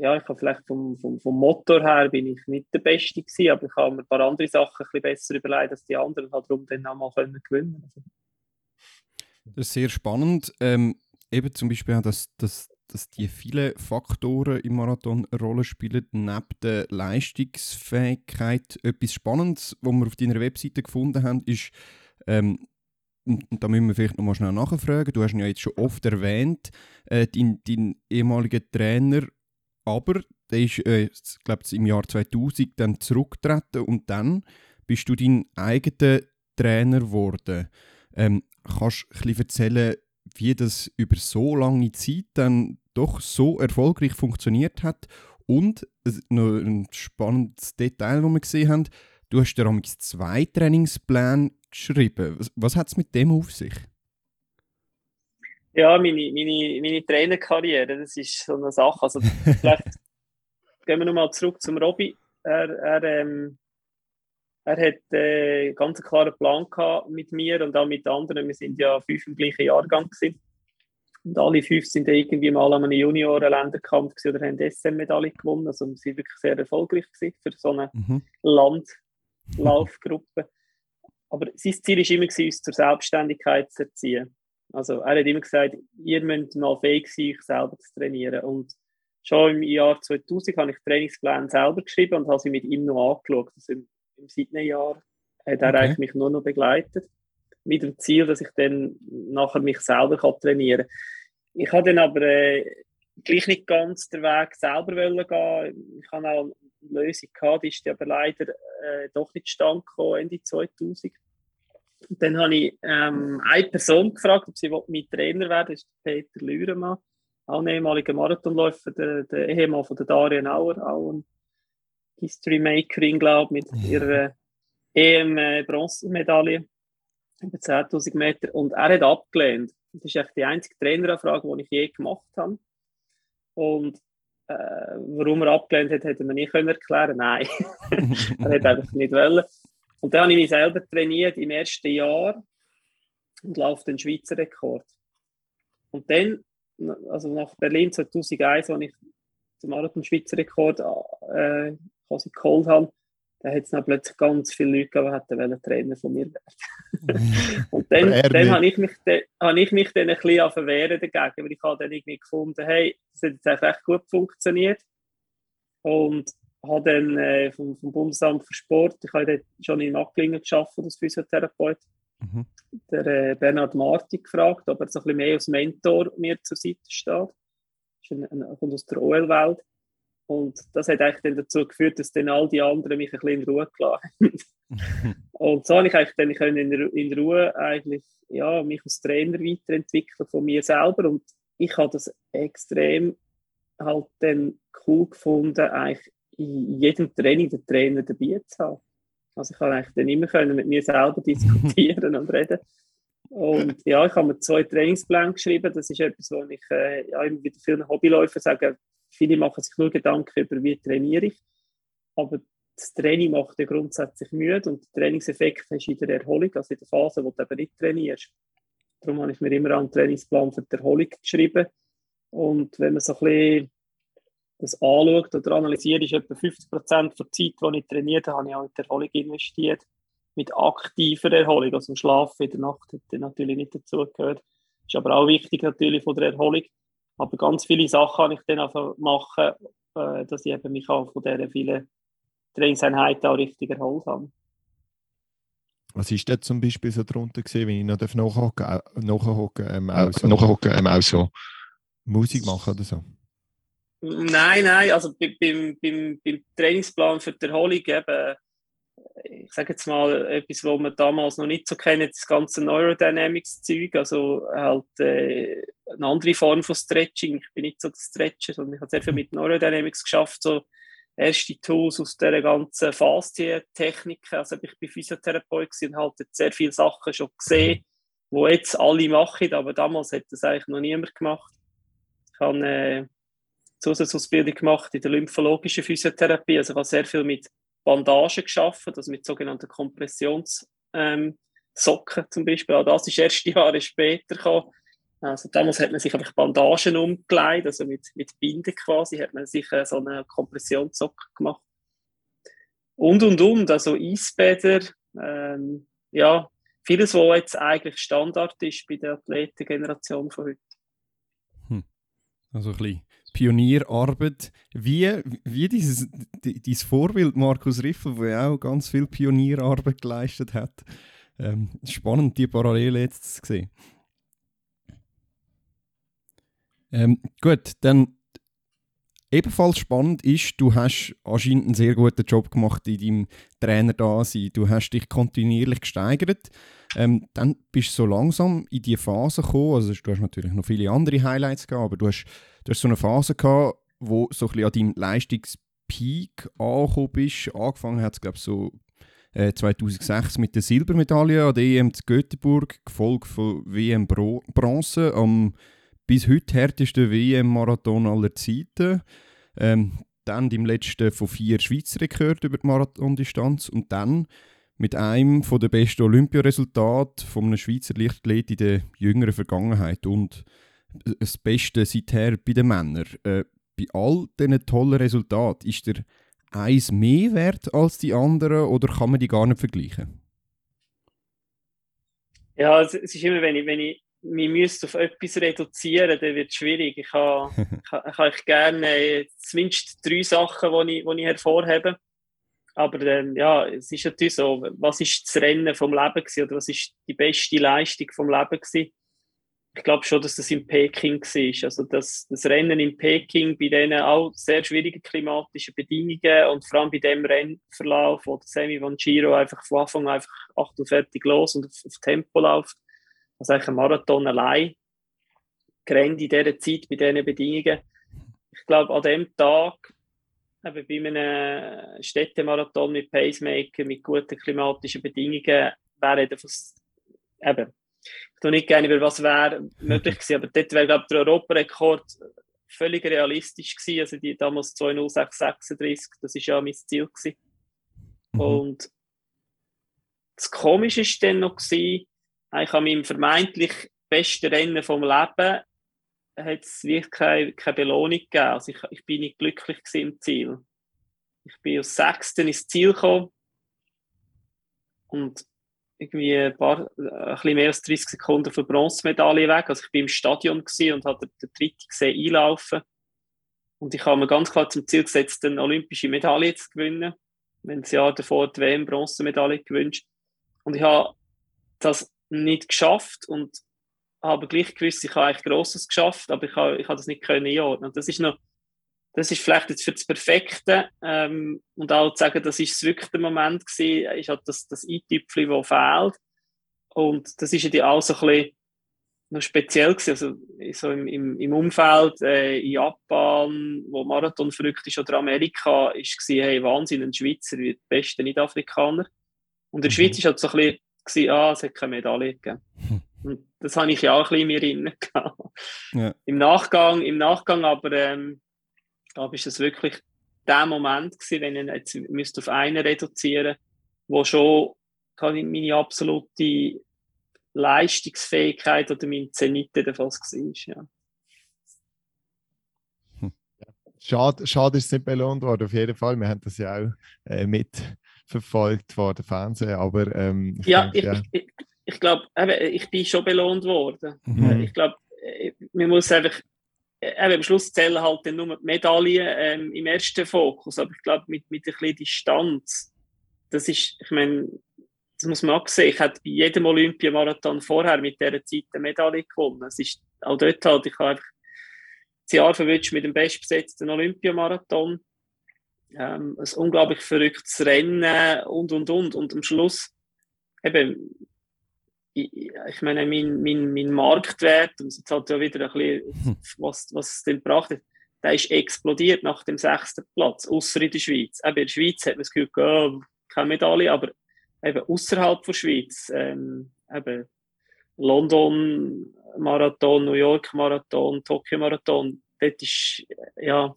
ja, ich habe vielleicht vom, vom, vom Motor her bin ich nicht der Beste gewesen, aber ich habe mir ein paar andere Sachen ein bisschen besser überlegt als die anderen, halt darum dann auch mal können gewinnen. Also. Das ist sehr spannend. Ähm, eben zum Beispiel auch, dass, dass, dass die vielen Faktoren im Marathon eine Rolle spielen, neben der Leistungsfähigkeit. Etwas Spannendes, was wir auf deiner Webseite gefunden haben, ist, ähm, und da müssen wir vielleicht nochmal schnell nachfragen, du hast ihn ja jetzt schon oft erwähnt, äh, dein, dein ehemaliger Trainer aber der ist, äh, glaube im Jahr 2000 dann zurückgetreten und dann bist du dein eigener Trainer geworden. Ähm, kannst du ein erzählen, wie das über so lange Zeit dann doch so erfolgreich funktioniert hat Und noch ein spannendes Detail, das wir gesehen haben, du hast dir zwei Trainingspläne geschrieben. Was, was hat es mit dem auf sich? Ja, meine, meine, meine Trainerkarriere, das ist so eine Sache. Also, vielleicht (laughs) gehen wir nochmal zurück zum Robby. Er, er, ähm, er hat äh, einen ganz klaren Plan gehabt mit mir und auch mit anderen. Wir sind ja fünf im gleichen Jahrgang gewesen. Und alle fünf sind irgendwie mal an einem Junioren-Länderkampf oder haben SM-Medaille gewonnen. Also wir sind wirklich sehr erfolgreich gewesen für so eine mhm. Landlaufgruppe. Aber sein Ziel war immer, uns zur Selbstständigkeit zu erziehen. Also er hat immer gesagt, ihr müsst mal fähig sein, euch selber zu trainieren. Und schon im Jahr 2000 habe ich Trainingspläne selber geschrieben und habe sie mit ihm noch angeschaut. Also im, im Sydney-Jahr hat er okay. eigentlich mich nur noch begleitet. Mit dem Ziel, dass ich dann nachher mich selber kann trainieren kann. Ich habe dann aber äh, gleich nicht ganz den Weg selber gehen. Ich habe auch eine Lösung gehabt, die ist aber leider äh, doch nicht stand Ende 2000. Dann habe ich ähm, eine Person gefragt, ob sie mein Trainer werden Das ist Peter Lüremann, auch ein ehemaliger Marathonläufer, der, der Ehemann von der Darien Auer, auch ein History Makerin, glaube ich, mit ihrer EM-Bronzemedaille über 10.000 Meter. Und er hat abgelehnt. Das ist echt die einzige Traineranfrage, die ich je gemacht habe. Und äh, warum er abgelehnt hat, hätte man nicht erklären können. Nein, (laughs) (laughs) er hat einfach nicht wollen. Und dann habe ich mich selber trainiert im ersten Jahr und laufe den Schweizer Rekord. Und dann, also nach Berlin 2001, als ich den Marathon-Schweizer Rekord äh, quasi geholt habe, da hat es dann plötzlich ganz viele Leute gegeben, die hätten Trainer von mir werden (laughs) Und dann, dann habe ich mich, dann, habe ich mich dann ein bisschen verwehren dagegen, weil ich habe dann irgendwie gefunden, hey, das hat jetzt echt gut funktioniert. Und habe dann äh, vom, vom, Bundesamt für Sport, ich habe dort schon in Macklingen geschafft als Physiotherapeut, mhm. der äh, Bernhard Marti gefragt, ob er so ein bisschen mehr als Mentor mir zur Seite steht. Er kommt aus der OL-Welt. Und das hat eigentlich dann dazu geführt, dass dann all die anderen mich ein bisschen in Ruhe gelassen haben. (laughs) und so habe ich eigentlich dann in, in Ruhe eigentlich, ja, mich als Trainer weiterentwickeln von mir selber. Und ich habe das extrem halt dann cool gefunden, eigentlich in jedem Training den Trainer dabei zu haben. Also ich kann eigentlich dann immer können mit mir selber (laughs) diskutieren und reden. Und ja, ich habe mir zwei Trainingspläne geschrieben. Das ist etwas, wo ich äh, ja, immer wieder vielen Hobbyläufern sage, viele machen sich nur Gedanken über, wie trainiere ich. Aber das Training macht ja grundsätzlich müde und der Trainingseffekt du in der Erholung, also in der Phase, wo du eben nicht trainierst. Darum habe ich mir immer einen Trainingsplan für die Erholung geschrieben. Und wenn man so ein bisschen das anschaut oder analysiert, ist etwa 50 Prozent der Zeit, die ich trainiert habe, habe ich auch in die Erholung investiert. Mit aktiver Erholung, also im Schlaf in der Nacht hat natürlich nicht dazugehört. Ist aber auch wichtig natürlich von der Erholung. Aber ganz viele Sachen kann ich dann einfach machen, äh, dass ich eben mich auch von diesen vielen Trainingseinheiten auch richtig erholt habe. Was ist denn zum Beispiel so drunter gesehen, wenn ich noch nachhocken, nachhocken, ähm, auch so, nachhocken, ähm, auch so Musik machen oder so? Nein, nein, also beim, beim, beim Trainingsplan für die Erholung eben, ich sage jetzt mal etwas, was wir damals noch nicht so kennen, das ganze Neurodynamics-Zeug, also halt äh, eine andere Form von Stretching. Ich bin nicht so der Stretcher, sondern ich habe sehr viel mit Neurodynamics geschafft, so erste Tools aus dieser ganzen Faszien-Techniken. Also ich bin Physiotherapeut und halt sehr viele Sachen schon gesehen, die jetzt alle machen, aber damals hat das eigentlich noch niemand gemacht. Ich habe äh, Zusatzausbildung gemacht in der lymphologischen Physiotherapie. Also ich habe sehr viel mit Bandagen geschaffen, also mit sogenannten Kompressionssocken ähm, zum Beispiel. Auch das ist erst Jahre später gekommen. Also damals hat man sich einfach Bandagen umgelegt, also mit, mit Binden quasi, hat man sich äh, so eine Kompressionssocke gemacht. Und, und, und, also Eisbäder, ähm, ja, vieles, was jetzt eigentlich Standard ist bei der Athletengeneration von heute. Hm. Also ein bisschen Pionierarbeit. Wie, wie dieses, dieses Vorbild Markus Riffel, der auch ganz viel Pionierarbeit geleistet hat. Ähm, spannend, die Parallele jetzt zu sehen. Ähm, gut, dann ebenfalls spannend ist, du hast anscheinend einen sehr guten Job gemacht in deinem Trainer da sein. Du hast dich kontinuierlich gesteigert. Ähm, dann bist du so langsam in die Phase gekommen. Also du hast natürlich noch viele andere Highlights gehabt, aber du hast, du hast so eine Phase gehabt, wo so ein bisschen an deinem Leistungspeak angekommen bist. Angefangen hat es, glaube ich, so äh, 2006 mit der Silbermedaille an der EM zu Göteborg, gefolgt von WM Bro Bronze am bis heute härtesten WM-Marathon aller Zeiten. Ähm, dann im letzten von vier Schweizer Rekorden über die Marathondistanz und dann mit einem der besten Olympiaresultate von einem Schweizer Lichtathlet in der jüngeren Vergangenheit und das Beste seither bei den Männern. Äh, bei all diesen tollen Resultaten ist der eins mehr wert als die anderen oder kann man die gar nicht vergleichen? Ja, es ist immer, wenn ich, wenn ich mich müsste auf etwas reduzieren, dann wird es schwierig. Ich habe, (laughs) ich habe gerne äh, zumindest drei Sachen, die ich, die ich hervorhebe. Aber ähm, ja, es ist natürlich so, was ist das Rennen vom Leben gewesen, oder was ist die beste Leistung vom Leben gewesen? ich glaube schon, dass das in Peking war. Also das, das Rennen in Peking bei diesen auch sehr schwierigen klimatischen Bedingungen und vor allem bei dem Rennverlauf, wo der Semi von Giro einfach von Anfang an einfach 48 los und auf, auf Tempo läuft. Also eigentlich ein Marathon allein gerannt in dieser Zeit bei diesen Bedingungen. Ich glaube, an dem Tag, eben bei einem Städtemarathon mit Pacemaker, mit guten klimatischen Bedingungen, wäre das eben ich tue nicht gerne über was wäre möglich gewesen, aber dort wäre, glaube ich, der Europarekord völlig realistisch gewesen. Also die damals 20636, das war ja mein Ziel gewesen. Mhm. Und das Komische war dann noch, gewesen, eigentlich an meinem vermeintlich besten Rennen vom Leben hat es wirklich keine, keine Belohnung gegeben. Also ich, ich bin nicht glücklich im Ziel. Ich bin aus Sechsten ins Ziel gekommen und irgendwie ein, paar, ein bisschen mehr als 30 Sekunden von Bronzemedaille weg. Also ich bin im Stadion und hatte den dritten gesehen einlaufen. Und ich habe mir ganz klar zum Ziel gesetzt, eine olympische Medaille zu gewinnen. Wenn das Jahr davor die WM Bronzemedaille gewünscht. Und ich habe das nicht geschafft und habe gleich gewusst, ich habe eigentlich Grosses geschafft, aber ich habe, ich habe das nicht können einordnen. Und das ist noch das ist vielleicht jetzt für das Perfekte ähm, und auch zu sagen, das ist wirklich der Moment gewesen, ist halt das, das Eintüpfchen, das fehlt. Und das ist ja auch so ein bisschen noch speziell gewesen, also so im, im, im Umfeld äh, in Japan, wo Marathon verrückt ist, oder Amerika, ist gewesen, hey, Wahnsinn, ein Schweizer wird der beste Nicht-Afrikaner. Und in der mhm. Schweiz ist halt so ein bisschen, gewesen, ah, es hat keine Medaille gegeben. Und das habe ich ja auch ein bisschen mir drin ja. Im Nachgang, im Nachgang aber, ähm, aber ist das wirklich der Moment gewesen, wenn ich jetzt müsste auf einen reduzieren, wo schon kann ich meine absolute Leistungsfähigkeit oder mein Zenit der Fall war. Ja. Hm. Schade, schade ist es nicht belohnt worden, auf jeden Fall. Wir haben das ja auch äh, mitverfolgt vor dem Fernsehen, aber ähm, ich ja, denke, ich, ja. ich, ich, glaube, ich bin schon belohnt worden. Mhm. Ich glaube, äh, man muss einfach eben, am Schluss zählen halt dann nur die Medaillen ähm, im ersten Fokus. Aber ich glaube, mit, mit ein bisschen Distanz, das ist, ich meine, das muss man auch sehen. Ich hätte bei jedem Olympiamarathon vorher mit dieser Zeit eine Medaille gewonnen. Es ist auch dort halt, ich habe einfach das Jahr verwünscht mit dem bestbesetzten Olympiamarathon. Ähm, ein unglaublich verrücktes Rennen und, und, und. Und am Schluss eben ich meine, mein, mein, mein Marktwert, und jetzt halt ja wieder ein bisschen, hm. was, was es denn gebracht hat, der ist explodiert nach dem sechsten Platz, außer in der Schweiz. Eben in der Schweiz hat man das Gefühl, oh, keine Medaille, aber eben außerhalb der Schweiz, ähm, eben London Marathon, New York Marathon, Tokio Marathon, dort ist, ja,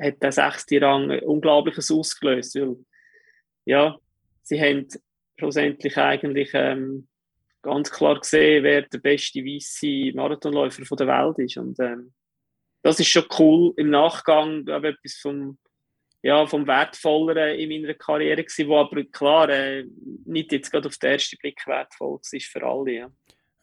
hat der sechste Rang Unglaubliches ausgelöst, weil, ja, sie haben schlussendlich eigentlich ähm, ganz klar gesehen, wer der beste weiße Marathonläufer der Welt ist. Und ähm, das ist schon cool im Nachgang, glaube etwas vom, ja, vom Wertvolleren in meiner Karriere gewesen, aber klar äh, nicht jetzt gerade auf den ersten Blick wertvoll war für alle. Ja.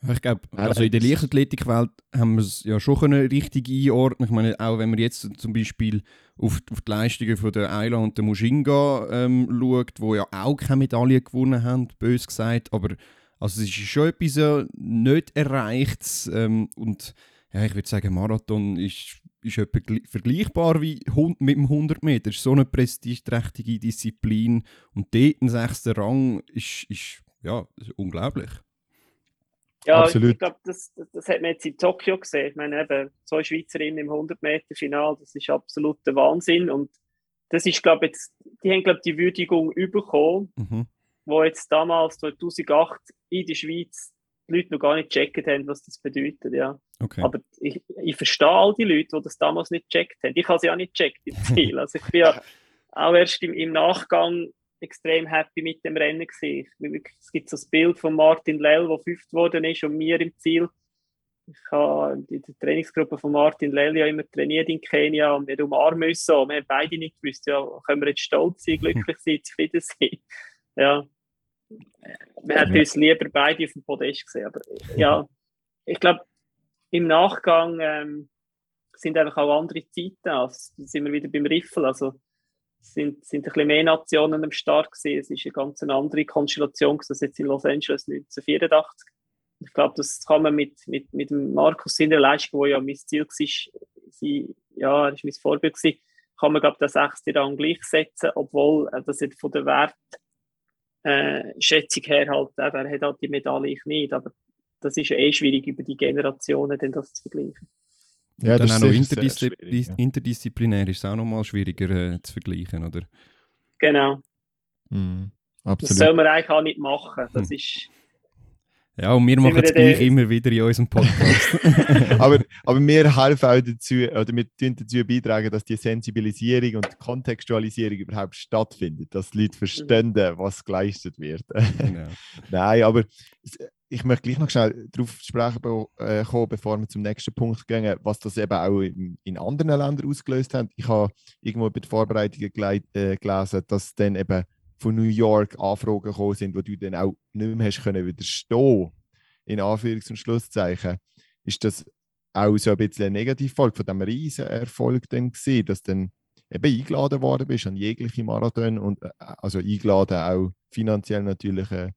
Ich glaube, also in der Leichtathletikwelt haben wir es ja schon können richtig einordnen. Ich meine, auch wenn man jetzt zum Beispiel auf, auf die Leistungen von der Ayla und der Mushinga ähm, schaut, wo ja auch keine Medaille gewonnen haben, bös gesagt, aber also es ist schon etwas ja nicht erreicht ähm, und ja, ich würde sagen, Marathon ist, ist vergleichbar wie mit dem 100 Meter. Es ist so eine prestigeträchtige Disziplin und dort ein sechster Rang ist, ist, ja, ist unglaublich. Ja, Absolut. ich glaube, das, das, hat man jetzt in Tokio gesehen. Ich meine, eben, zwei Schweizerinnen im 100-Meter-Final, das ist absoluter Wahnsinn. Und das ist, glaube ich, jetzt, die haben, glaube ich, die Würdigung bekommen, Mhm. wo jetzt damals, 2008, in der Schweiz die Leute noch gar nicht gecheckt haben, was das bedeutet. Ja. Okay. Aber ich, ich verstehe all die Leute, die das damals nicht gecheckt haben. Ich habe sie auch nicht gecheckt im Ziel. Also ich bin ja (laughs) auch erst im, im Nachgang extrem happy mit dem Rennen gewesen. Es gibt so das Bild von Martin Lell, der fünft geworden ist und mir im Ziel. Ich habe in der Trainingsgruppe von Martin Lell ja immer trainiert in Kenia und wir umarmen uns so. Wir haben beide nicht gewusst, ja, können wir jetzt stolz sein, glücklich sein, (laughs) zufrieden sein. Ja. Wir hätten uns lieber beide auf dem Podest gesehen. Aber ja, ich glaube, im Nachgang ähm, sind einfach auch andere Zeiten. Also, sind wir wieder beim Riffel. Also, sind, sind ein bisschen mehr Nationen am Start gewesen. Es ist eine ganz andere Konstellation als jetzt in Los Angeles 1984. Ich glaube, das kann man mit, mit, mit dem Markus seiner Leistung, wo ja mein Ziel war, sie, ja, er ist mein Vorbild gewesen, kann man, glaube ich, den sechsten Rang gleichsetzen, obwohl äh, das jetzt von der Wert, äh, her halt, eben, er hat halt die Medaille ich nicht, aber das ist eh schwierig über die Generationen dann das zu vergleichen. Ja, dann das auch noch interdiszi schwierig, ja. interdisziplinär ist es auch nochmal schwieriger äh, zu vergleichen, oder? Genau. Mhm. Das Absolut. soll man eigentlich auch nicht machen. Das Hm. ist, Ja, und wir Sind machen wir es dann- gleich immer wieder in unserem Podcast. (laughs) aber, aber wir helfen auch dazu, oder wir tun dazu beitragen, dass die Sensibilisierung und Kontextualisierung überhaupt stattfindet, dass die Leute verstehen, was geleistet wird. genau. (laughs) Nein, aber ich möchte gleich noch schnell darauf zu sprechen äh, kommen, bevor wir zum nächsten Punkt gehen, was das eben auch in, in anderen Ländern ausgelöst hat. Ich habe irgendwo bei den Vorbereitungen äh, gelesen, dass dann eben von New York Anfragen gekommen sind, wo du dann auch nicht mehr hast können widerstehen in Anführungs- und Schlusszeichen. Ist das auch so ein bisschen eine Negativfolge von diesem riesen Erfolg dann gewesen, dass dann eben eingeladen worden bist an jegliche Marathon und äh, also eingeladen auch finanziell natürlich äh,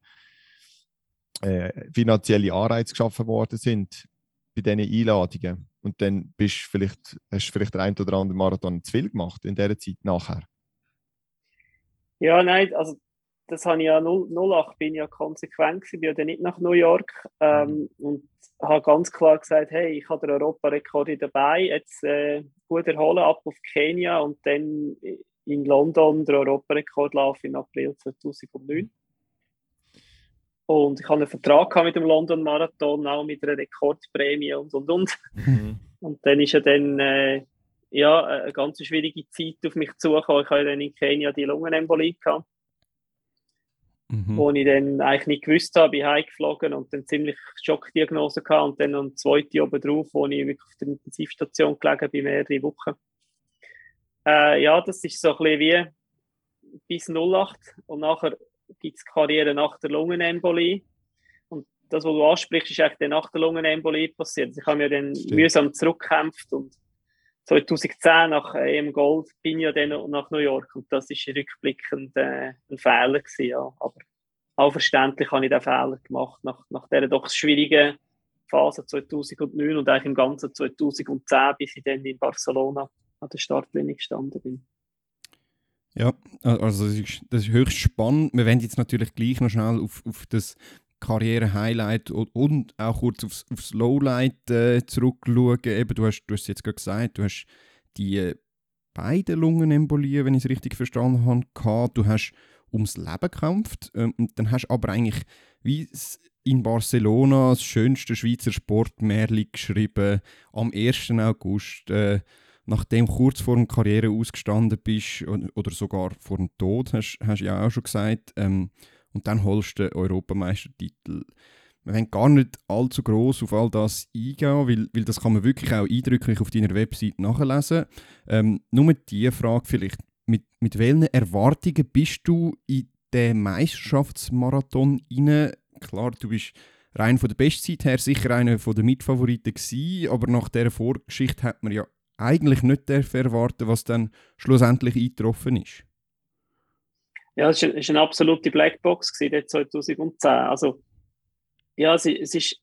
äh, finanzielle Anreize geschaffen worden sind bei diesen Einladungen. Und dann bist vielleicht, hast du vielleicht der ein oder andere Marathon zu viel gemacht in dieser Zeit nachher. Ja, nein, also das habe ich ja 0, 08 bin ja konsequent gewesen, bin ja dann nicht nach New York ähm, und habe ganz klar gesagt, hey, ich habe den Europarekord dabei, jetzt äh, gut erholen, ab auf Kenia und dann in London den Europarekordlauf im April 2009. Und ich habe einen Vertrag mit dem London Marathon, auch mit einer Rekordprämie und und und. Und dann ist ja dann äh, ja, eine ganz schwierige Zeit auf mich zugekommen. Ich ja dann in Kenia die Lungenembolie gehabt, Mhm. wo ich dann eigentlich nicht gewusst habe, bin heimgeflogen und dann ziemlich Schockdiagnose gehabt und dann eine zweite oben drauf, wo ich wirklich auf der Intensivstation gelegen bin, mehrere Wochen. Äh, ja, das ist so ein bisschen wie bis 08 und nachher gibt es Karriere nach der Lungenembolie. Und das, was du ansprichst, ist eigentlich nach der Lungenembolie passiert. Also ich habe mir dann Stimmt. mühsam zurückgekämpft und 2010 nach EM Gold bin ich ja dann nach New York und das ist rückblickend äh, ein Fehler gewesen, ja. Aber auch verständlich habe ich den Fehler gemacht nach, nach dieser doch schwierigen Phase 2009 und eigentlich im ganzen 2010, bis ich dann in Barcelona an der Startlinie gestanden bin. Ja, also das ist, das ist höchst spannend. Wir werden jetzt natürlich gleich noch schnell auf, auf das Karriere-Highlight und, und auch kurz aufs, aufs Lowlight äh, zurückschauen. Eben, du hast, du hast es jetzt gerade gesagt, du hast die äh, beiden Lungenembolien, wenn ich es richtig verstanden habe, gehabt. Du hast ums Leben gekämpft ähm, und dann hast aber eigentlich wie in Barcelona das schönste Schweizer Sportmärchen geschrieben am 1. August. Äh, nachdem kurz vor der Karriere ausgestanden bist oder sogar vor dem Tod, hast du ja auch schon gesagt, ähm, und dann holst du den Europameistertitel. Wir wollen gar nicht allzu groß auf all das eingehen, weil, weil das kann man wirklich auch eindrücklich auf deiner Website nachlesen. Ähm, nur die Frage vielleicht, mit, mit welchen Erwartungen bist du in den Meisterschaftsmarathon rein? Klar, du bist rein von der Bestzeit her sicher einer der Mitfavoriten gewesen, aber nach dieser Vorgeschichte hat man ja eigentlich nicht erwarten, was dann schlussendlich eingetroffen ist. Ja, es war eine absolute Blackbox gewesen, dort 2010. Also, ja, es, es ist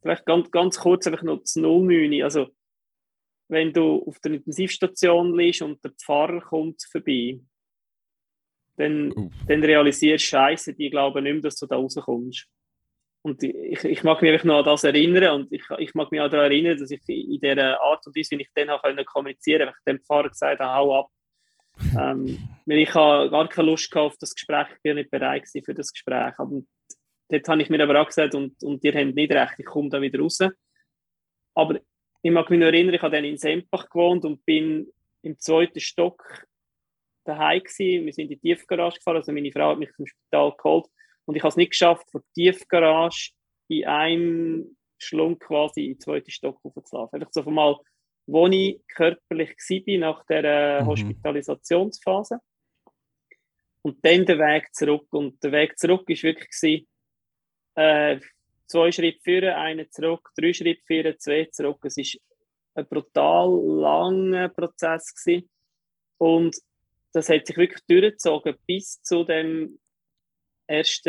vielleicht ganz, ganz kurz einfach noch das 09. Also, wenn du auf der Intensivstation liegst und der Pfarrer kommt vorbei, dann, Uff. dann realisierst du, Scheiße, die glauben nicht mehr, dass du da rauskommst. und ich, ich mag mich noch an das erinnern und ich, ich mag mich auch daran erinnern, dass ich in dieser Art und Weise, wie ich dann auch kommunizieren konnte, ich dem Fahrer gesagt habe, hau ab. Ähm, weil ich habe gar keine Lust auf das Gespräch, ich bin nicht bereit für das Gespräch. Aber dort habe ich mir aber auch gesagt, und, und ihr habt nicht recht, ich komme da wieder raus. Aber ich mag mich noch erinnern, ich habe dann in Sempach gewohnt und bin im zweiten Stock daheim gewesen. Wir sind in die Tiefgarage gefahren, also meine Frau hat mich vom Spital geholt und ich habe es nicht geschafft, von der Tiefgarage in einem Schlunk quasi in den zweiten Stock hochzulaufen. Einfach so mal, wo ich körperlich war nach der mhm. Hospitalisationsphase. Und dann der Weg zurück. Und der Weg zurück war wirklich äh, zwei Schritte führen, einen zurück, drei Schritte führen, zwei zurück. Es war ein brutal langer Prozess gewesen. Und das hat sich wirklich durchgezogen bis zu dem 1.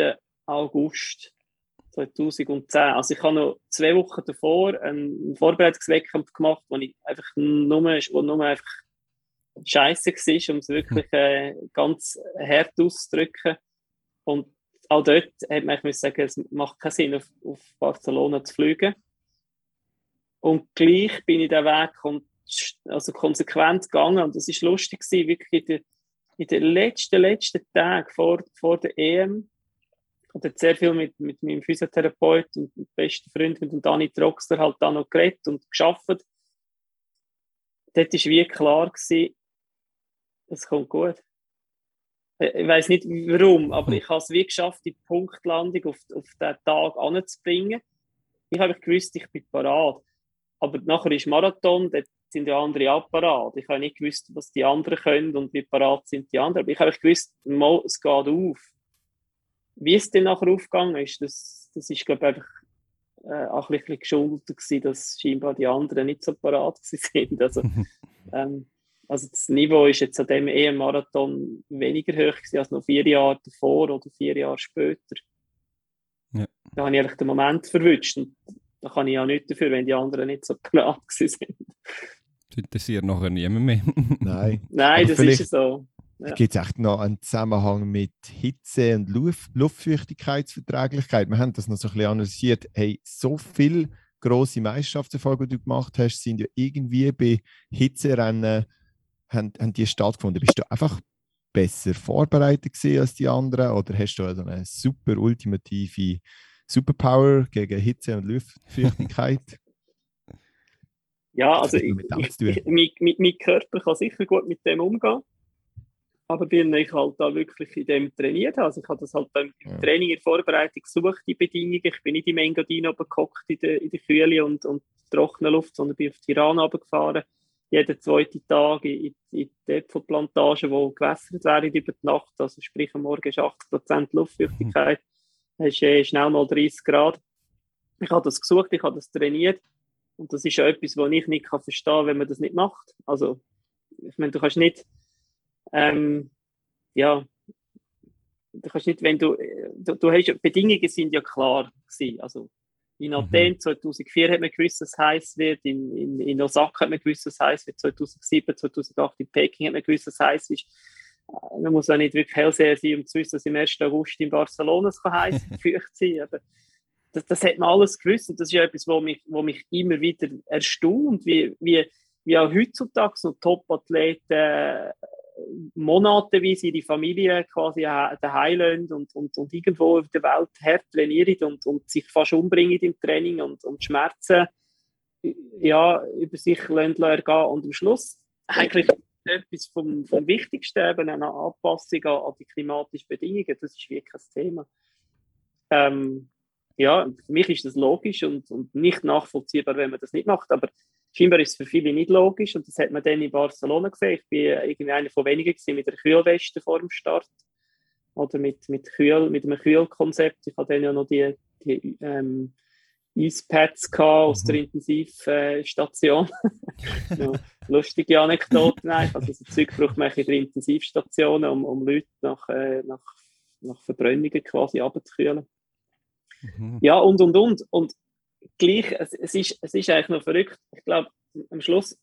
August 2010. Also ich habe noch zwei Wochen davor einen Vorbereitungswettkampf gemacht, wo ich einfach nur, wo nur einfach scheiße war, um es wirklich äh, ganz hart auszudrücken. Und auch dort hat man ich sagen, es macht keinen Sinn, auf, auf Barcelona zu fliegen. Und gleich bin ich den Weg also konsequent gegangen und das ist lustig gewesen, wirklich in den, in den letzten, letzten Tagen vor, vor der EM habe sehr viel mit, mit meinem Physiotherapeut und besten Freund, mit dem Dani Troxler, halt da noch geredet und geschafft. Dort war wie klar, gewesen, es kommt gut. Ich weiß nicht warum, aber ich habe es wie geschafft, die Punktlandung auf, auf den Tag anzubringen. Ich habe gewusst, ich bin parat. Aber nachher ist Marathon, dort sind ja andere Apparate. Ich habe nicht gewusst, was die anderen können und wie parat sind die anderen. Aber ich habe gewusst, es geht auf wie es dann nachher aufgegangen ist, das, das ist, glaube ich, einfach äh, auch ein bisschen geschuldet gewesen, dass scheinbar die anderen nicht so parat (laughs) sind. Also, (laughs) ähm, also das Niveau ist jetzt an dem EM-Marathon weniger hoch gewesen als noch vier Jahre davor oder vier Jahre später. Ja. Da habe ich eigentlich den Moment verwünscht und da kann ich ja nichts dafür, wenn die anderen nicht so (laughs) parat sind. Das interessiert nachher niemand mehr. Nein. Nein, das ist so. Ja. Gibt es echt noch einen Zusammenhang mit Hitze und Luft Luftfeuchtigkeitsverträglichkeit? Wir haben das noch so ein bisschen analysiert. Hey, so viele grosse Meisterschaftserfolge, die du gemacht hast, sind ja irgendwie bei Hitzerennen haben, haben die stattgefunden. Bist du einfach besser vorbereitet als die anderen oder hast du also eine super ultimative Superpower gegen Hitze und Luftfeuchtigkeit? (laughs) ja, also ich, ich, ich, mein, mein Körper kann sicher gut mit dem umgehen aber bin ich halt da wirklich in dem trainiert habe. Also ich habe das halt dann im Training, in der Vorbereitung gesucht, die Bedingungen. Ich bin nicht im Engadin oben gehockt in der, in der Kühle und, und trockenen Luft, sondern bin auf die Iran runtergefahren. Jeden zweiten Tag in, in die Äpfelplantage, wo gewässert werden über die Nacht. Also sprich, am Morgen ist 80% Luftfeuchtigkeit. Mhm. Es ist äh, schnell mal 30 Grad. Ich habe das gesucht, ich habe das trainiert. Und das ist ja etwas, was ich nicht verstehen kann, wenn man das nicht macht. Also, ich meine, du kannst nicht ähm, ja, du kannst nicht, wenn du, du, du hast, Bedingungen sind ja klar gewesen. Also, in Athen mhm. 2004 hat man gewusst, dass es heiß wird. In, in, in Osaka hat man gewusst, dass es heiß wird. 2007, 2008 in Peking hat man gewusst, dass es heiß ist. Äh, man muss auch nicht wirklich hellseher sein, um zu wissen, dass im 1. August in Barcelona es heiß (laughs) feucht sein aber das, das hat man alles gewusst. Und das ist ja etwas, was mich, wo mich immer wieder erstaunt, wie, wie, wie auch heutzutage so Top-Athleten monateweise ihre Familie quasi daheim lassen und, und, und irgendwo auf der Welt hart trainieren und, und sich fast umbringen im Training und, und Schmerzen ja, über sich ergehen. Und am Schluss eigentlich etwas vom, vom Wichtigsten, eben eine Anpassung an, an die klimatischen Bedingungen, das ist wirklich ein Thema. Ähm, ja, für mich ist das logisch und, und nicht nachvollziehbar, wenn man das nicht macht, aber scheinbar ist es für viele nicht logisch und das hat man dann in Barcelona gesehen. Ich bin irgendwie einer von wenigen mit der Kühlweste vor dem Start oder mit, mit, Kühl, mit einem Kühlkonzept. Ich hatte dann ja noch die, die ähm, Eispads aus mhm. der Intensivstation. (laughs) ja, lustige Anekdoten eigentlich. Also das Zeug braucht man in der Intensivstation, um, um Leute nach, äh, nach, nach Verbrennungen quasi abzukühlen. Mhm. Ja, und, und, und. Und gleich, es, es, ist, es ist eigentlich noch verrückt. Ich glaube, am Schluss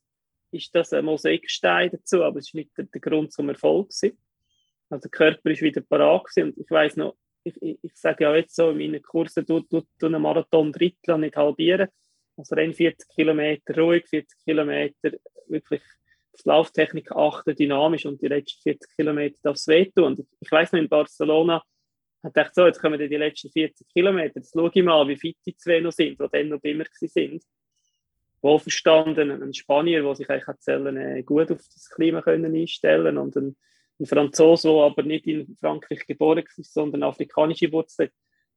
ist das ein Mosaikstein dazu, aber es ist nicht der, der Grund zum Erfolg gewesen. Also der Körper ist wieder parat und ich weiß noch, ich, ich, ich sage ja jetzt so in meinen Kursen, du, du, du einen Marathon dritteln und nicht halbieren. Also rein 40 Kilometer ruhig, 40 Kilometer wirklich auf die Lauftechnik achten, dynamisch und die letzten 40 Kilometer darf es wehtun. Und ich, ich weiß noch, in Barcelona hat gedacht, so, jetzt kommen die letzten 40 Kilometer, jetzt schaue ich mal, wie fit die zwei noch sind, die dann noch immer sind. Wohlverstanden, ein Spanier, der sich eigentlich äh, gut auf das Klima können einstellen und ein, ein Franzose, der aber nicht in Frankreich geboren ist, sondern afrikanische Wurzeln.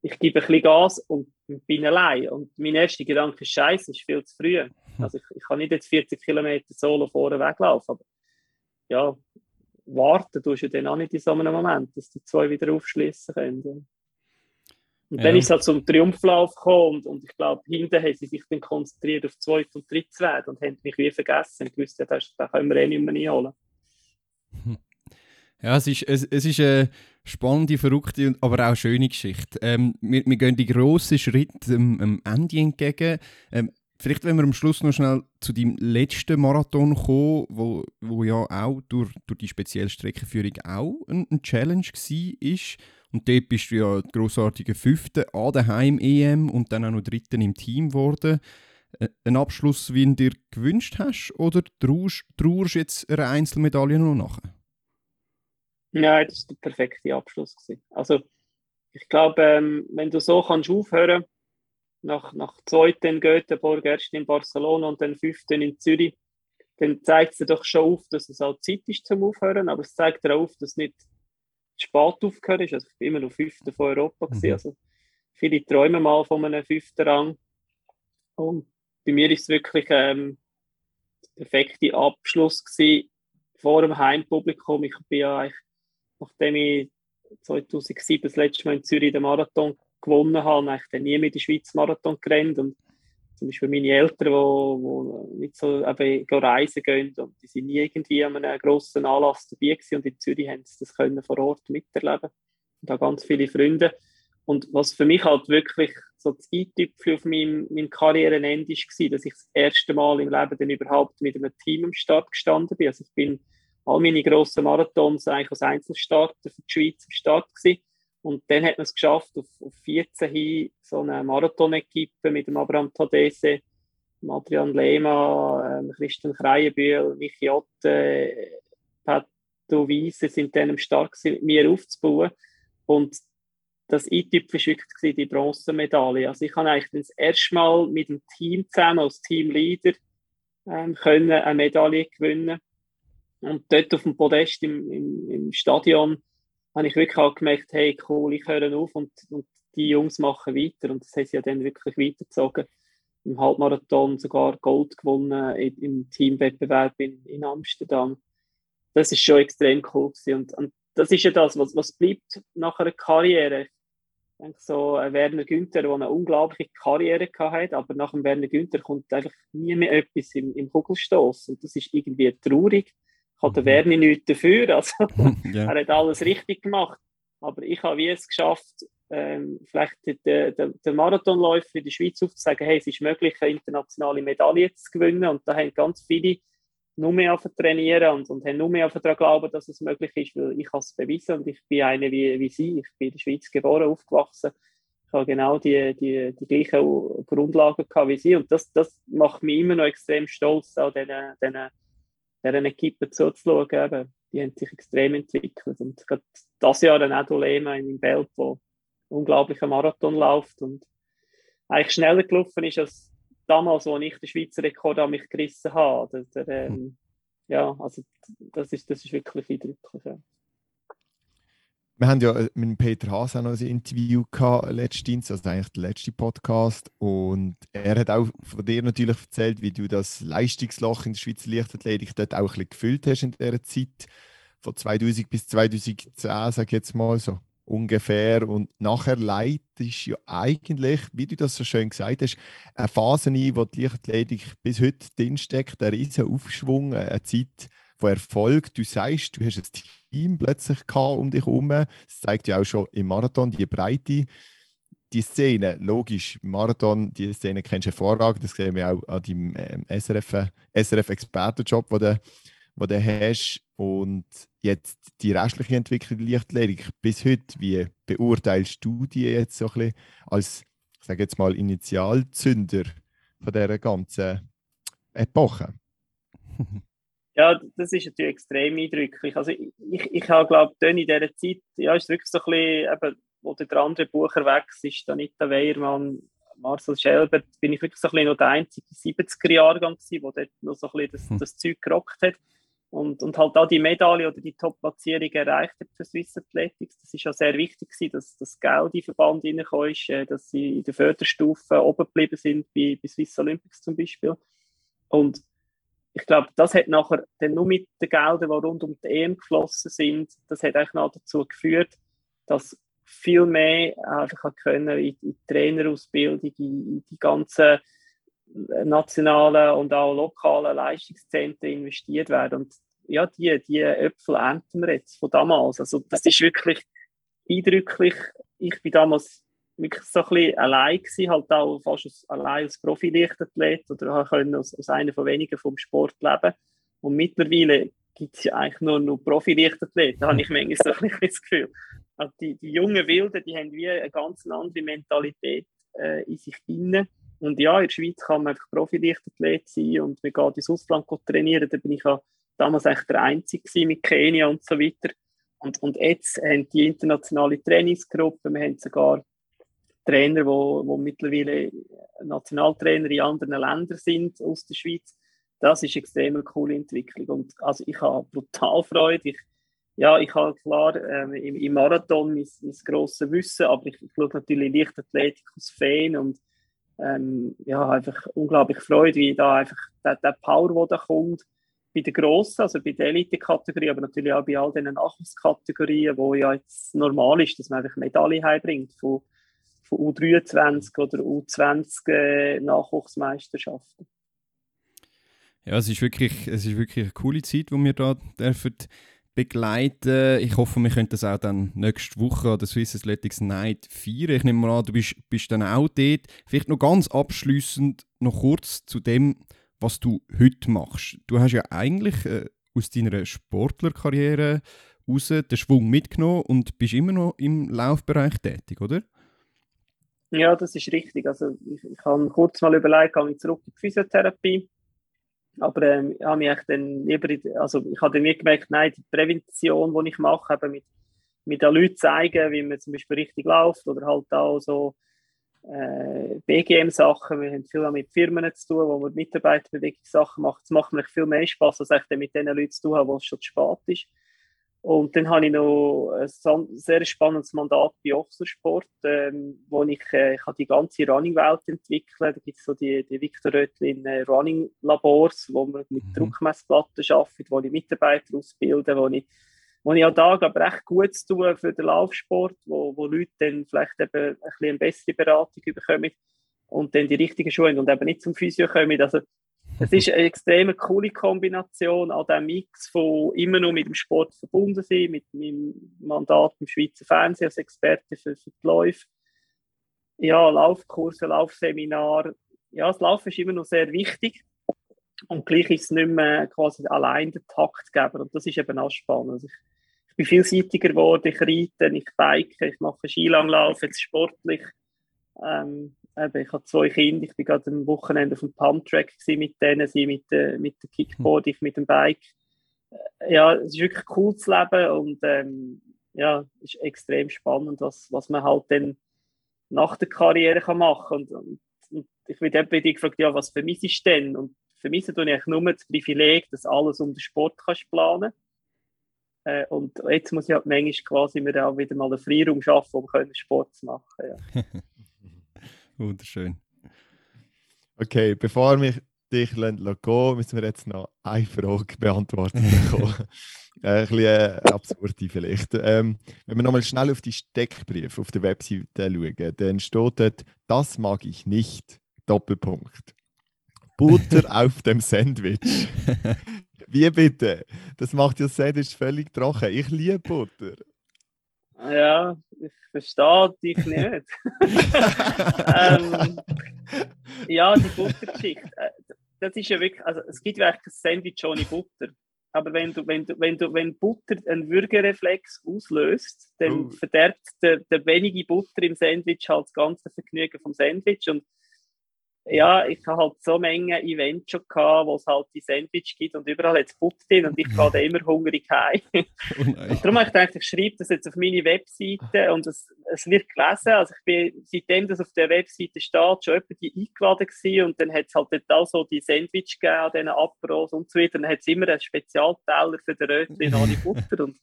Ich gebe ein bisschen Gas und bin allein. Und mein erster Gedanke ist, Scheiße, ist viel zu früh. Hm. Also ich, ich kann nicht jetzt 40 Kilometer solo vorne weglaufen, aber ja, warten tust du dann auch nicht in so einem Moment, dass die zwei wieder aufschließen können. Und ja. dann ist es halt zum Triumphlauf gekommen und, und ich glaube, hinten haben sie sich dann konzentriert auf Zweit- und Drittwert und haben mich wie vergessen. Ich wusste, das, das können wir eh nicht mehr einholen. Ja, es ist, es, es ist eine spannende, verrückte, aber auch schöne Geschichte. Ähm, wir, wir gehen die grossen Schritte am, am Ende entgegen. Ähm, Vielleicht, wenn wir am Schluss noch schnell zu deinem letzten Marathon kommen, wo, wo ja auch durch, durch die spezielle Streckenführung auch ein, ein Challenge war. Und dort bist du ja grossartige Fünfte an der Heim-EM und dann auch noch Dritte im Team geworden. Ein Abschluss, wie du dir gewünscht hast, oder trauerst du jetzt eine Einzelmedaille noch nachher? Ja, das war der perfekte Abschluss. Also, ich glaube, ähm, wenn du so kannst aufhören nach, nach zweiten in Göteborg, erst in Barcelona und dann fünften in Zürich, dann zeigt es doch schon auf, dass es auch Zeit ist zum Aufhören, aber es zeigt auch auf, dass es nicht spät aufgehört ist. Also ich bin immer noch Fünfter von Europa mhm. also viele träumen mal von einem fünften Rang und bei mir ist es wirklich ähm, der perfekte Abschluss gewesen vor dem Heimpublikum. Ich bin ja eigentlich, nachdem ich 2007 das letzte Mal in Zürich den Marathon gewonnen habe, ich dann nie mehr in die Schweiz Marathon gerannt. Und zum Beispiel meine Eltern, die, nicht so eben reisen gehen und die sind nie irgendwie an einem grossen Anlass dabei gewesen. Und in Zürich haben sie das können vor Ort miterleben. Und da ganz viele Freunde. Und was für mich halt wirklich so das Eintüpfel auf meinem, meinem Karrierenende war, dass ich das erste Mal im Leben dann überhaupt mit einem Team am Start gestanden bin. Also ich bin all meine grossen Marathons eigentlich als Einzelstarter für die Schweiz am Start gewesen. Und dann hat man es geschafft, auf, auf 14 hin so eine Marathon-Equipe mit dem Abraham Tadese, Adrian Lehmann, ähm, Christian Kreienbühl, Michi Otte, Pato Wiese sind dann am Start mit mir aufzubauen. Und das E-Typ wirklich die Bronzemedaille. Also ich habe eigentlich das erste Mal mit dem Team zusammen, als Teamleader, ähm, können eine Medaille gewinnen. Und dort auf dem Podest im, im, im Stadion habe ich wirklich auch gemerkt, hey, cool, ich höre auf und, und die Jungs machen weiter. Und das haben sie ja dann wirklich weitergezogen. Im Halbmarathon sogar Gold gewonnen im Teamwettbewerb in, in Amsterdam. Das ist schon extrem cool. Und, und das ist ja das, was, was bleibt nach einer Karriere. Ich denke so, Werner Günther, der eine unglaubliche Karriere hat, aber nach dem Werner Günther kommt einfach nie mehr etwas im, im Kugelstoß. Und das ist irgendwie traurig kann der Werni nichts dafür. (laughs) Also, (laughs) ja. er hat alles richtig gemacht. Aber ich habe wie es geschafft, ähm, vielleicht den, den, den Marathonläufer in der Schweiz aufzuzeigen, hey, es ist möglich, eine internationale Medaille zu gewinnen. Und da haben ganz viele nur mehr auf trainieren und, und haben nur mehr daran glauben, dass es möglich ist, weil ich habe es bewiesen und ich bin eine wie, wie sie. Ich bin in der Schweiz geboren, aufgewachsen. Ich habe genau die, die, die gleichen Grundlagen gehabt wie sie. Und das, das macht mich immer noch extrem stolz, diesen, diesen dieser Equipe zuzuschauen, eben, die haben sich extrem entwickelt. Und gerade das Jahr dann auch Lema in Belp, wo unglaublicher Marathon läuft und eigentlich schneller gelaufen ist als damals, als ich den Schweizer Rekord an mich gerissen habe. Der, der, ähm, ja, also das ist, das ist wirklich eindrücklich. Ja wir haben ja äh, mit Peter Haas auch noch ein Interview gehabt, letztens, also eigentlich der letzte Podcast. Und er hat auch von dir natürlich erzählt, wie du das Leistungsloch in der Schweizer Leichtathletik dort auch ein bisschen gefüllt hast in dieser Zeit. Von 2000 bis 2010, sage ich jetzt mal so ungefähr. Und nachher leitest ja eigentlich, wie du das so schön gesagt hast, eine Phase ein, wo die Leichtathletik bis heute drinsteckt, ein riesen Aufschwung, eine Zeit von Erfolg. Du sagst, du hast ein Team plötzlich gehabt um dich herum. Das zeigt ja auch schon im Marathon die Breite. Die Szene, logisch, Marathon, die Szene kennst du hervorragend. Das sehen wir auch an deinem ähm, SRF-Expertenjob, SRF den die du hast und jetzt die restliche Entwicklung der Leichtathletik bis heute, wie beurteilst du die jetzt so ein bisschen als, ich sage jetzt mal, Initialzünder von dieser ganzen Epoche? (laughs) Ja, das ist natürlich extrem eindrücklich. Also ich, ich, ich habe, glaube ich, in dieser Zeit, ja, ist wirklich so ein bisschen, eben, wo der andere Bucher weg ist, Anita Weiermann, Marcel Schelbert, bin ich wirklich so ein bisschen noch der einzige 70er-Jahrgang gewesen, der dort noch so ein bisschen das, hm. das Zeug gerockt hat. Und, und halt auch die Medaille oder die Top-Platzierung erreicht hat für Swiss Athletics. Das ist ja sehr wichtig gewesen, dass das Geld in den Verband reingekommen ist, äh, dass sie in der Förderstufe oben geblieben sind, bei, bei Swiss Olympics zum Beispiel. Und ich glaube, das hat nachher dann nur mit den Geldern, die rund um die EM geflossen sind, das hat eigentlich noch dazu geführt, dass viel mehr einfach können in die Trainerausbildung, in die ganzen nationalen und auch lokalen Leistungszentren investiert werden. Und ja, die, die Äpfel ernten wir jetzt von damals. Also das ist wirklich eindrücklich. Ich bin damals wirklich so ein bisschen allein gewesen, halt auch fast als, allein als Profi-Lichtathlet oder können als, als einer von wenigen vom Sport leben. Und mittlerweile gibt es ja eigentlich nur noch Profi-Lichtathleten, da habe ich manchmal so ein bisschen das Gefühl. Also die, die jungen Wilden, die haben wie eine ganz andere Mentalität äh, in sich inne. Und ja, in der Schweiz kann man einfach Profi-Lichtathlet sein und man geht ins Ausland trainieren. Da bin ich ja damals eigentlich der Einzige mit Kenia und so weiter. Und, und jetzt haben die internationale Trainingsgruppe, wir haben sogar Trainer, wo, wo mittlerweile Nationaltrainer in anderen Ländern sind aus der Schweiz. Das ist extrem eine coole Entwicklung. Und also ich habe brutal Freude. Ich, ja, ich habe klar ähm, im, im, Marathon mein, mein grosses Wissen, aber ich, ich schaue natürlich Leichtathletik aus Fan und ähm, ja, einfach unglaublich Freude, wie da einfach der, der Power, der da kommt, bei den Grossen, also bei der Elite-Kategorie, aber natürlich auch bei all diesen Nachwuchskategorien, wo ja jetzt normal ist, dass man einfach Medaillen heimbringt von von U23 oder U20 äh, Nachwuchsmeisterschaften. Ja, es ist, wirklich, es ist wirklich eine coole Zeit, die wir da dürfen begleiten. Ich hoffe, wir können das auch dann nächste Woche an der Swiss Athletics Night feiern. Ich nehme mal an, du bist, bist dann auch dort. Vielleicht noch ganz abschließend noch kurz zu dem, was du heute machst. Du hast ja eigentlich äh, aus deiner Sportlerkarriere raus den Schwung mitgenommen und bist immer noch im Laufbereich tätig, oder? Ja, das ist richtig. Also ich, ich habe kurz mal überlegt, gehe ich zurück in die Physiotherapie. Aber ähm, ich habe mich dann lieber, also ich habe dann gemerkt, nein, die Prävention, die ich mache, eben mit, mit den Leuten zeigen, wie man zum Beispiel richtig läuft oder halt auch so äh, BGM-Sachen. Wir haben viel mit Firmen zu tun, wo man Mitarbeiterbewegungssachen macht. Es macht mir viel mehr Spaß, als ich mit den Leuten zu tun habe, wo es schon zu spät ist. Und dann habe ich noch ein sehr spannendes Mandat bei Ochsersport, ähm, wo ich, äh, ich die ganze Running-Welt entwickelt. Da gibt es so die, die Victor Rötlin äh, Running Labors, wo man mit mhm. Druckmessplatten arbeitet, wo ich Mitarbeiter ausbilde, wo ich, wo ich auch da aber recht gut zu tun für den Laufsport, wo, wo Leute dann vielleicht eben ein bisschen eine bessere Beratung bekommen und dann die richtigen Schuhe und eben nicht zum Physio kommen. Also es ist eine extrem coole Kombination an dem Mix von immer noch mit dem Sport verbunden sein, mit meinem Mandat im Schweizer Fernsehen als Experte für, für die Läufe. Ja, Laufkurse, Laufseminar. Ja, das Laufen ist immer noch sehr wichtig. Und gleich ist es nicht mehr quasi allein der Taktgeber. Und das ist eben auch spannend. Also ich, ich bin vielseitiger geworden, ich reite, ich bike, ich mache Skilanglauf, jetzt sportlich. Ähm, eben, ich habe zwei Kinder, ich war gerade am Wochenende auf dem Pumptrack mit denen, sie mit, äh, mit dem Kickboard, ich mit dem Bike. Äh, ja, es ist wirklich cool zu leben und ähm, ja, es ist extrem spannend, was, was man halt dann nach der Karriere kann machen kann. Und, und, ich werde eben bei dir gefragt, ja, was vermisse ich denn? Und vermisse tue ich nur das Privileg, dass alles um den Sport kannst planen äh, und jetzt muss ich halt manchmal quasi mir auch wieder mal einen Freiraum schaffen, um Sport zu machen. Ja. (laughs) Wunderschön. Okay, bevor wir dich gehen müssen wir jetzt noch eine Frage beantworten bekommen. (laughs) äh, ein bisschen äh, absurde vielleicht. Ähm, wenn wir nochmal schnell auf die Steckbriefe auf der Webseite schauen, dann steht dort, das mag ich nicht, Doppelpunkt. Butter (laughs) auf dem Sandwich. (laughs) Wie bitte? Das macht ja das Sandwich völlig trocken. Ich liebe Butter. Ja, ich verstehe dich nicht. (laughs) ähm, ja, die Buttergeschichte. Äh, das ist ja wirklich, also es gibt ja eigentlich ein Sandwich ohne Butter. aber wenn du, wenn du, wenn du, wenn Butter einen Würgereflex auslöst, dann Oh. verderbt der, der wenige Butter im Sandwich halt das ganze Vergnügen vom Sandwich und ja, ich habe halt so Menge Events schon gehabt, wo es halt die Sandwich gibt und überall es Butter drin und ich (laughs) gehe da immer hungrig heim. Oh nein. Darum habe ich gedacht, ich schreibe das jetzt auf meine Webseite und es, es wird gelesen. Also ich bin, seitdem das auf der Webseite steht, schon jemand die eingeladen gewesen und dann hat es halt auch so die Sandwich gegeben an diesen Apros und so weiter. Dann hat es immer einen Spezialteller für den Rötchen (laughs) ohne Butter und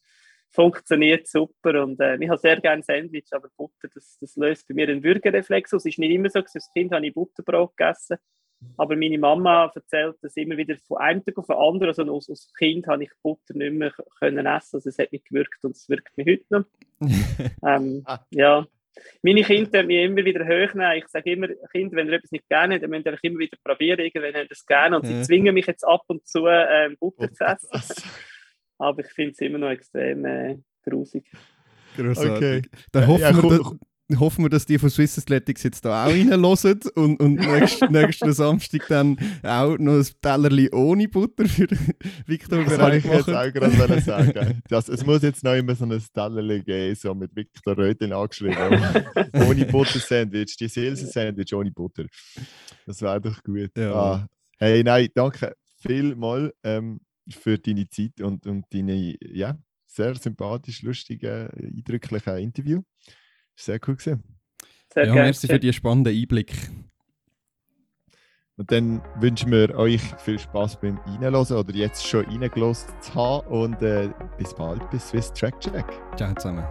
funktioniert super und äh, ich habe sehr gerne Sandwich, aber Butter, das, das löst bei mir einen Würgereflex aus. Es ist nicht immer so, als Kind habe ich Butterbrot gegessen, aber meine Mama erzählt das immer wieder von einem Tag auf den anderen. Also als, als Kind habe ich Butter nicht mehr können essen, also es hat mich gewirkt und es wirkt mich heute noch. (laughs) ähm, Ah. ja. Meine Kinder haben mich immer wieder hochnehmen. Ich sage immer, Kinder, wenn ihr etwas nicht gerne habt, dann müsst ihr immer wieder probieren. Irgendwann haben sie es gerne. Und Ja. sie zwingen mich jetzt ab und zu, ähm, Butter zu essen. Aber ich finde es immer noch extrem äh, grusig. Grossartig. Okay. Dann hoffen, Ja, wir, dass, hoffen wir, dass die von Swiss Athletics jetzt da auch reinhören und, und nächst, (laughs) nächsten Samstag dann auch noch ein Tellerli ohne Butter für Viktor Das wollte bereit ich jetzt auch gerade sagen. Das, es muss jetzt noch immer so ein Tellerli geben, so mit Victor Röthen angeschrieben. (laughs) ohne Butter-Sandwich, die Silse-Sandwich ohne Butter. Das wäre doch gut. Ja. Ah, hey, nein, danke vielmals ähm, für deine Zeit und, und deine ja, sehr sympathisch, lustige, eindrückliche Interview. Sehr cool gewesen. Sehr Ja, gerne. merci für die spannenden Einblick. Und dann wünschen wir euch viel Spaß beim Reinhören oder jetzt schon reingelassen zu haben und äh, bis bald bei Swiss Track Check. Ciao zusammen.